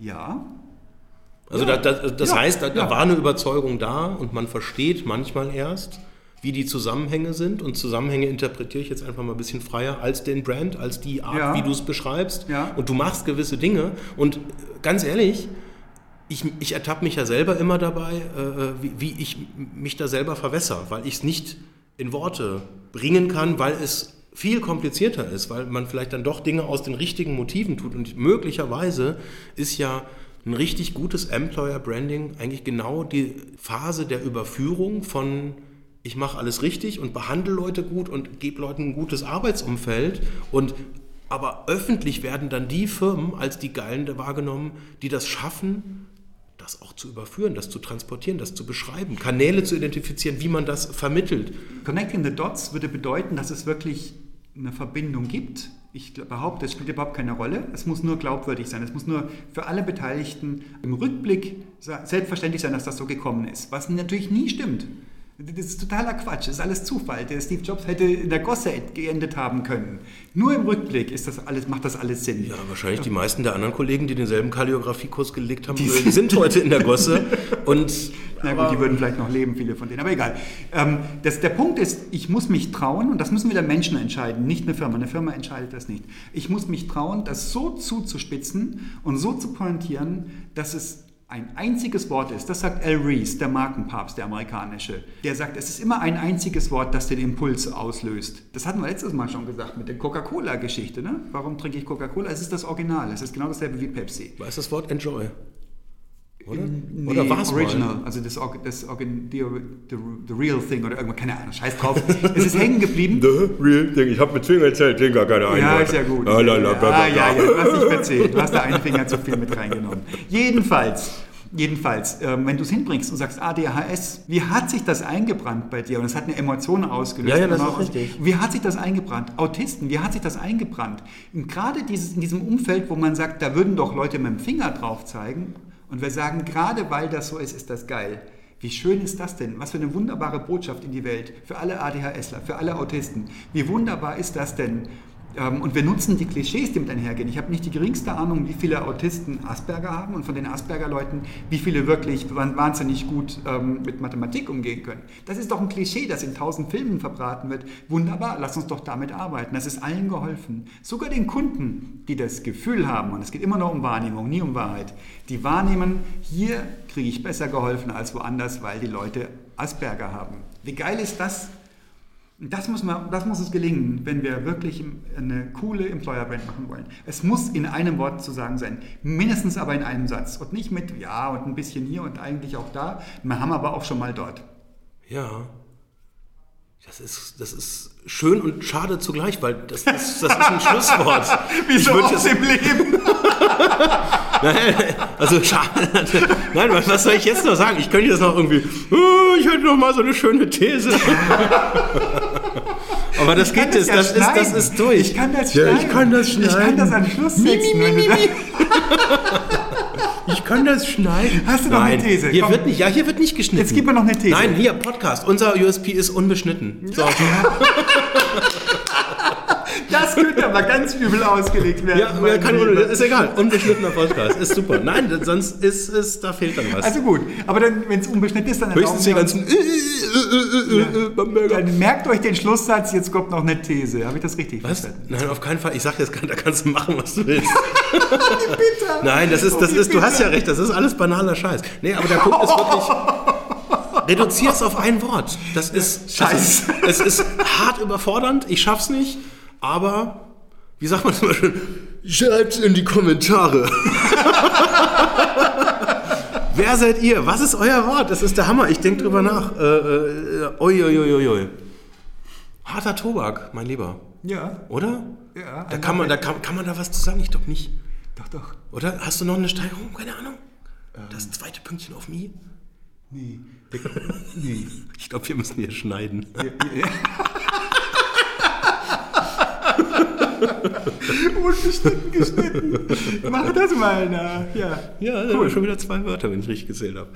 Speaker 2: Ja,
Speaker 1: Also
Speaker 2: Ja.
Speaker 1: da, da, das
Speaker 2: Ja.
Speaker 1: heißt, da, da
Speaker 2: Ja.
Speaker 1: war eine Überzeugung da und man versteht manchmal erst, wie die Zusammenhänge sind. Und Zusammenhänge interpretiere ich jetzt einfach mal ein bisschen freier als den Brand, als die Art,
Speaker 2: Ja.
Speaker 1: wie du es beschreibst.
Speaker 2: Ja.
Speaker 1: Und du machst gewisse Dinge. Und ganz ehrlich, ich, ich ertappe mich ja selber immer dabei, äh, wie, wie ich mich da selber verwässer, weil ich es nicht in Worte bringen kann, weil es viel komplizierter ist, weil man vielleicht dann doch Dinge aus den richtigen Motiven tut. Und möglicherweise ist ja ein richtig gutes Employer Branding eigentlich genau die Phase der Überführung von ich mache alles richtig und behandle Leute gut und gebe Leuten ein gutes Arbeitsumfeld und aber öffentlich werden dann die Firmen als die Geilen wahrgenommen, die das schaffen, das auch zu überführen, das zu transportieren, das zu beschreiben, Kanäle zu identifizieren, wie man das vermittelt.
Speaker 2: Connecting the Dots würde bedeuten, dass es wirklich eine Verbindung gibt. Ich behaupte, es spielt überhaupt keine Rolle. Es muss nur glaubwürdig sein. Es muss nur für alle Beteiligten im Rückblick selbstverständlich sein, dass das so gekommen ist. Was natürlich nie stimmt. Das ist totaler Quatsch. Das ist alles Zufall. Der Steve Jobs hätte in der Gosse geendet haben können. Nur im Rückblick ist das alles, macht das alles Sinn.
Speaker 1: Ja, wahrscheinlich die meisten der anderen Kollegen, die denselben Kalligrafiekurs gelegt haben, sind heute in der Gosse. Und
Speaker 2: Na gut, die würden vielleicht noch leben, viele von denen, aber egal. Ähm, das, der Punkt ist, ich muss mich trauen, und das müssen wieder Menschen entscheiden, nicht eine Firma. Eine Firma entscheidet das nicht. Ich muss mich trauen, das so zuzuspitzen und so zu pointieren, dass es ein einziges Wort ist. Das sagt Al Rees, der Markenpapst, der amerikanische. Der sagt, es ist immer ein einziges Wort, das den Impuls auslöst. Das hatten wir letztes Mal schon gesagt mit der Coca-Cola-Geschichte. Ne? Warum trinke ich Coca-Cola? Es ist das Original. Es ist genau dasselbe wie Pepsi.
Speaker 1: was ist das Wort Enjoy? Oder?
Speaker 2: Nee,
Speaker 1: Oder war es
Speaker 2: Original,
Speaker 1: mal?
Speaker 2: also das, das the, the, the real thing oder irgendwas, keine Ahnung, scheiß drauf. es ist hängen geblieben.
Speaker 1: The real thing. Ich habe mit Finger erzählt, den gar keine
Speaker 2: Ja, ist ja gut.
Speaker 1: La, la, la, bla, bla,
Speaker 2: ah, ja, ja, du hast nicht erzählt. Du hast da einen Finger zu viel mit reingenommen. Jedenfalls, jedenfalls, ähm, wenn du es hinbringst und sagst ADHS, wie hat sich das eingebrannt bei dir? Und es hat eine Emotion ausgelöst.
Speaker 1: Ja, ja, das ist richtig.
Speaker 2: Wie hat sich das eingebrannt? Autisten, wie hat sich das eingebrannt? Und gerade dieses, in diesem Umfeld, wo man sagt, da würden doch Leute mit dem Finger drauf zeigen. Und wir sagen, gerade weil das so ist, ist das geil. Wie schön ist das denn? Was für eine wunderbare Botschaft in die Welt. Für alle ADHSler, für alle Autisten. Wie wunderbar ist das denn? Ähm, Und wir nutzen die Klischees, die mit einhergehen. Ich habe nicht die geringste Ahnung, wie viele Autisten Asperger haben und von den Asperger-Leuten, wie viele wirklich wa- wahnsinnig gut ähm, mit Mathematik umgehen können. Das ist doch ein Klischee, das in tausend Filmen verbraten wird. Wunderbar, lass uns doch damit arbeiten. Das ist allen geholfen. Sogar den Kunden, die das Gefühl haben, und es geht immer nur um Wahrnehmung, nie um Wahrheit, die wahrnehmen, hier kriege ich besser geholfen als woanders, weil die Leute Asperger haben. Wie geil ist das? Das muss, man, das muss es gelingen, wenn wir wirklich eine coole Employer Brand machen wollen. Es muss in einem Wort zu sagen sein, mindestens aber in einem Satz und nicht mit ja und ein bisschen hier und eigentlich auch da. Wir haben aber auch schon mal dort.
Speaker 1: Ja. Das ist, das ist schön und schade zugleich, weil das, das, das ist ein Schlusswort.
Speaker 2: Wie so oft im Leben.
Speaker 1: Also schade. Nein, was was soll ich jetzt noch sagen? Ich könnte jetzt noch irgendwie, "Oh, ich hätte noch mal so eine schöne These. Aber das geht jetzt,
Speaker 2: ja
Speaker 1: das, ist, das
Speaker 2: schneiden.
Speaker 1: ist durch.
Speaker 2: Ich kann das
Speaker 1: Ja,
Speaker 2: schneiden.
Speaker 1: ich kann das
Speaker 2: Ich kann
Speaker 1: schneiden.
Speaker 2: das am Schluss
Speaker 1: Mi, mi,
Speaker 2: setzen.
Speaker 1: mi, mi, mi. Ich kann das schneiden.
Speaker 2: Hast du noch
Speaker 1: Nein,
Speaker 2: eine These?
Speaker 1: Hier
Speaker 2: Komm.
Speaker 1: wird nicht, ja, hier wird nicht geschnitten.
Speaker 2: Jetzt gib mir noch eine These.
Speaker 1: Nein, hier, Podcast. Unser USP ist unbeschnitten. So.
Speaker 2: Das könnte aber ganz übel ausgelegt werden.
Speaker 1: Ja, ja kann, ist egal. Unbeschnittener Podcast. Ist super. Nein, sonst ist es, da fehlt dann was.
Speaker 2: Also gut, aber wenn es unbeschnitten ist, dann
Speaker 1: Höchstens die ganzen äh,
Speaker 2: ja. Bamberger. Dann merkt euch den Schlusssatz, jetzt kommt noch eine These. Habe ich das richtig
Speaker 1: was? verstanden? Nein, auf keinen Fall. Ich sage jetzt, da kannst du machen, was du willst. Bitte. Nein, das ist, das ist, du hast ja recht, das ist alles banaler Scheiß. Nee, aber der Punkt ist wirklich. Reduzier es auf ein Wort. Das ist Scheiß. Es ist hart überfordernd. Ich schaff's nicht. Aber wie sagt man zum Beispiel? Schreibt's in die Kommentare. Wer seid ihr? Was ist euer Wort? Das ist der Hammer. Ich denke drüber nach. Äh, äh, oi, oi, oi, oi. Harter Tobak, mein Lieber.
Speaker 2: Ja.
Speaker 1: Oder?
Speaker 2: Ja.
Speaker 1: Da kann man, da kann, kann man da was zu sagen? Ich glaube nicht.
Speaker 2: Doch, doch.
Speaker 1: Oder? Hast du noch eine Steigerung? Keine Ahnung. Ähm. Das zweite Pünktchen auf mich?
Speaker 2: Nee.
Speaker 1: nee. Ich glaube, wir müssen hier schneiden. Ja, ja.
Speaker 2: Unbeschnitten geschnitten. Mach das mal nach. Ja,
Speaker 1: ja cool. schon wieder zwei Wörter, wenn ich richtig gezählt habe.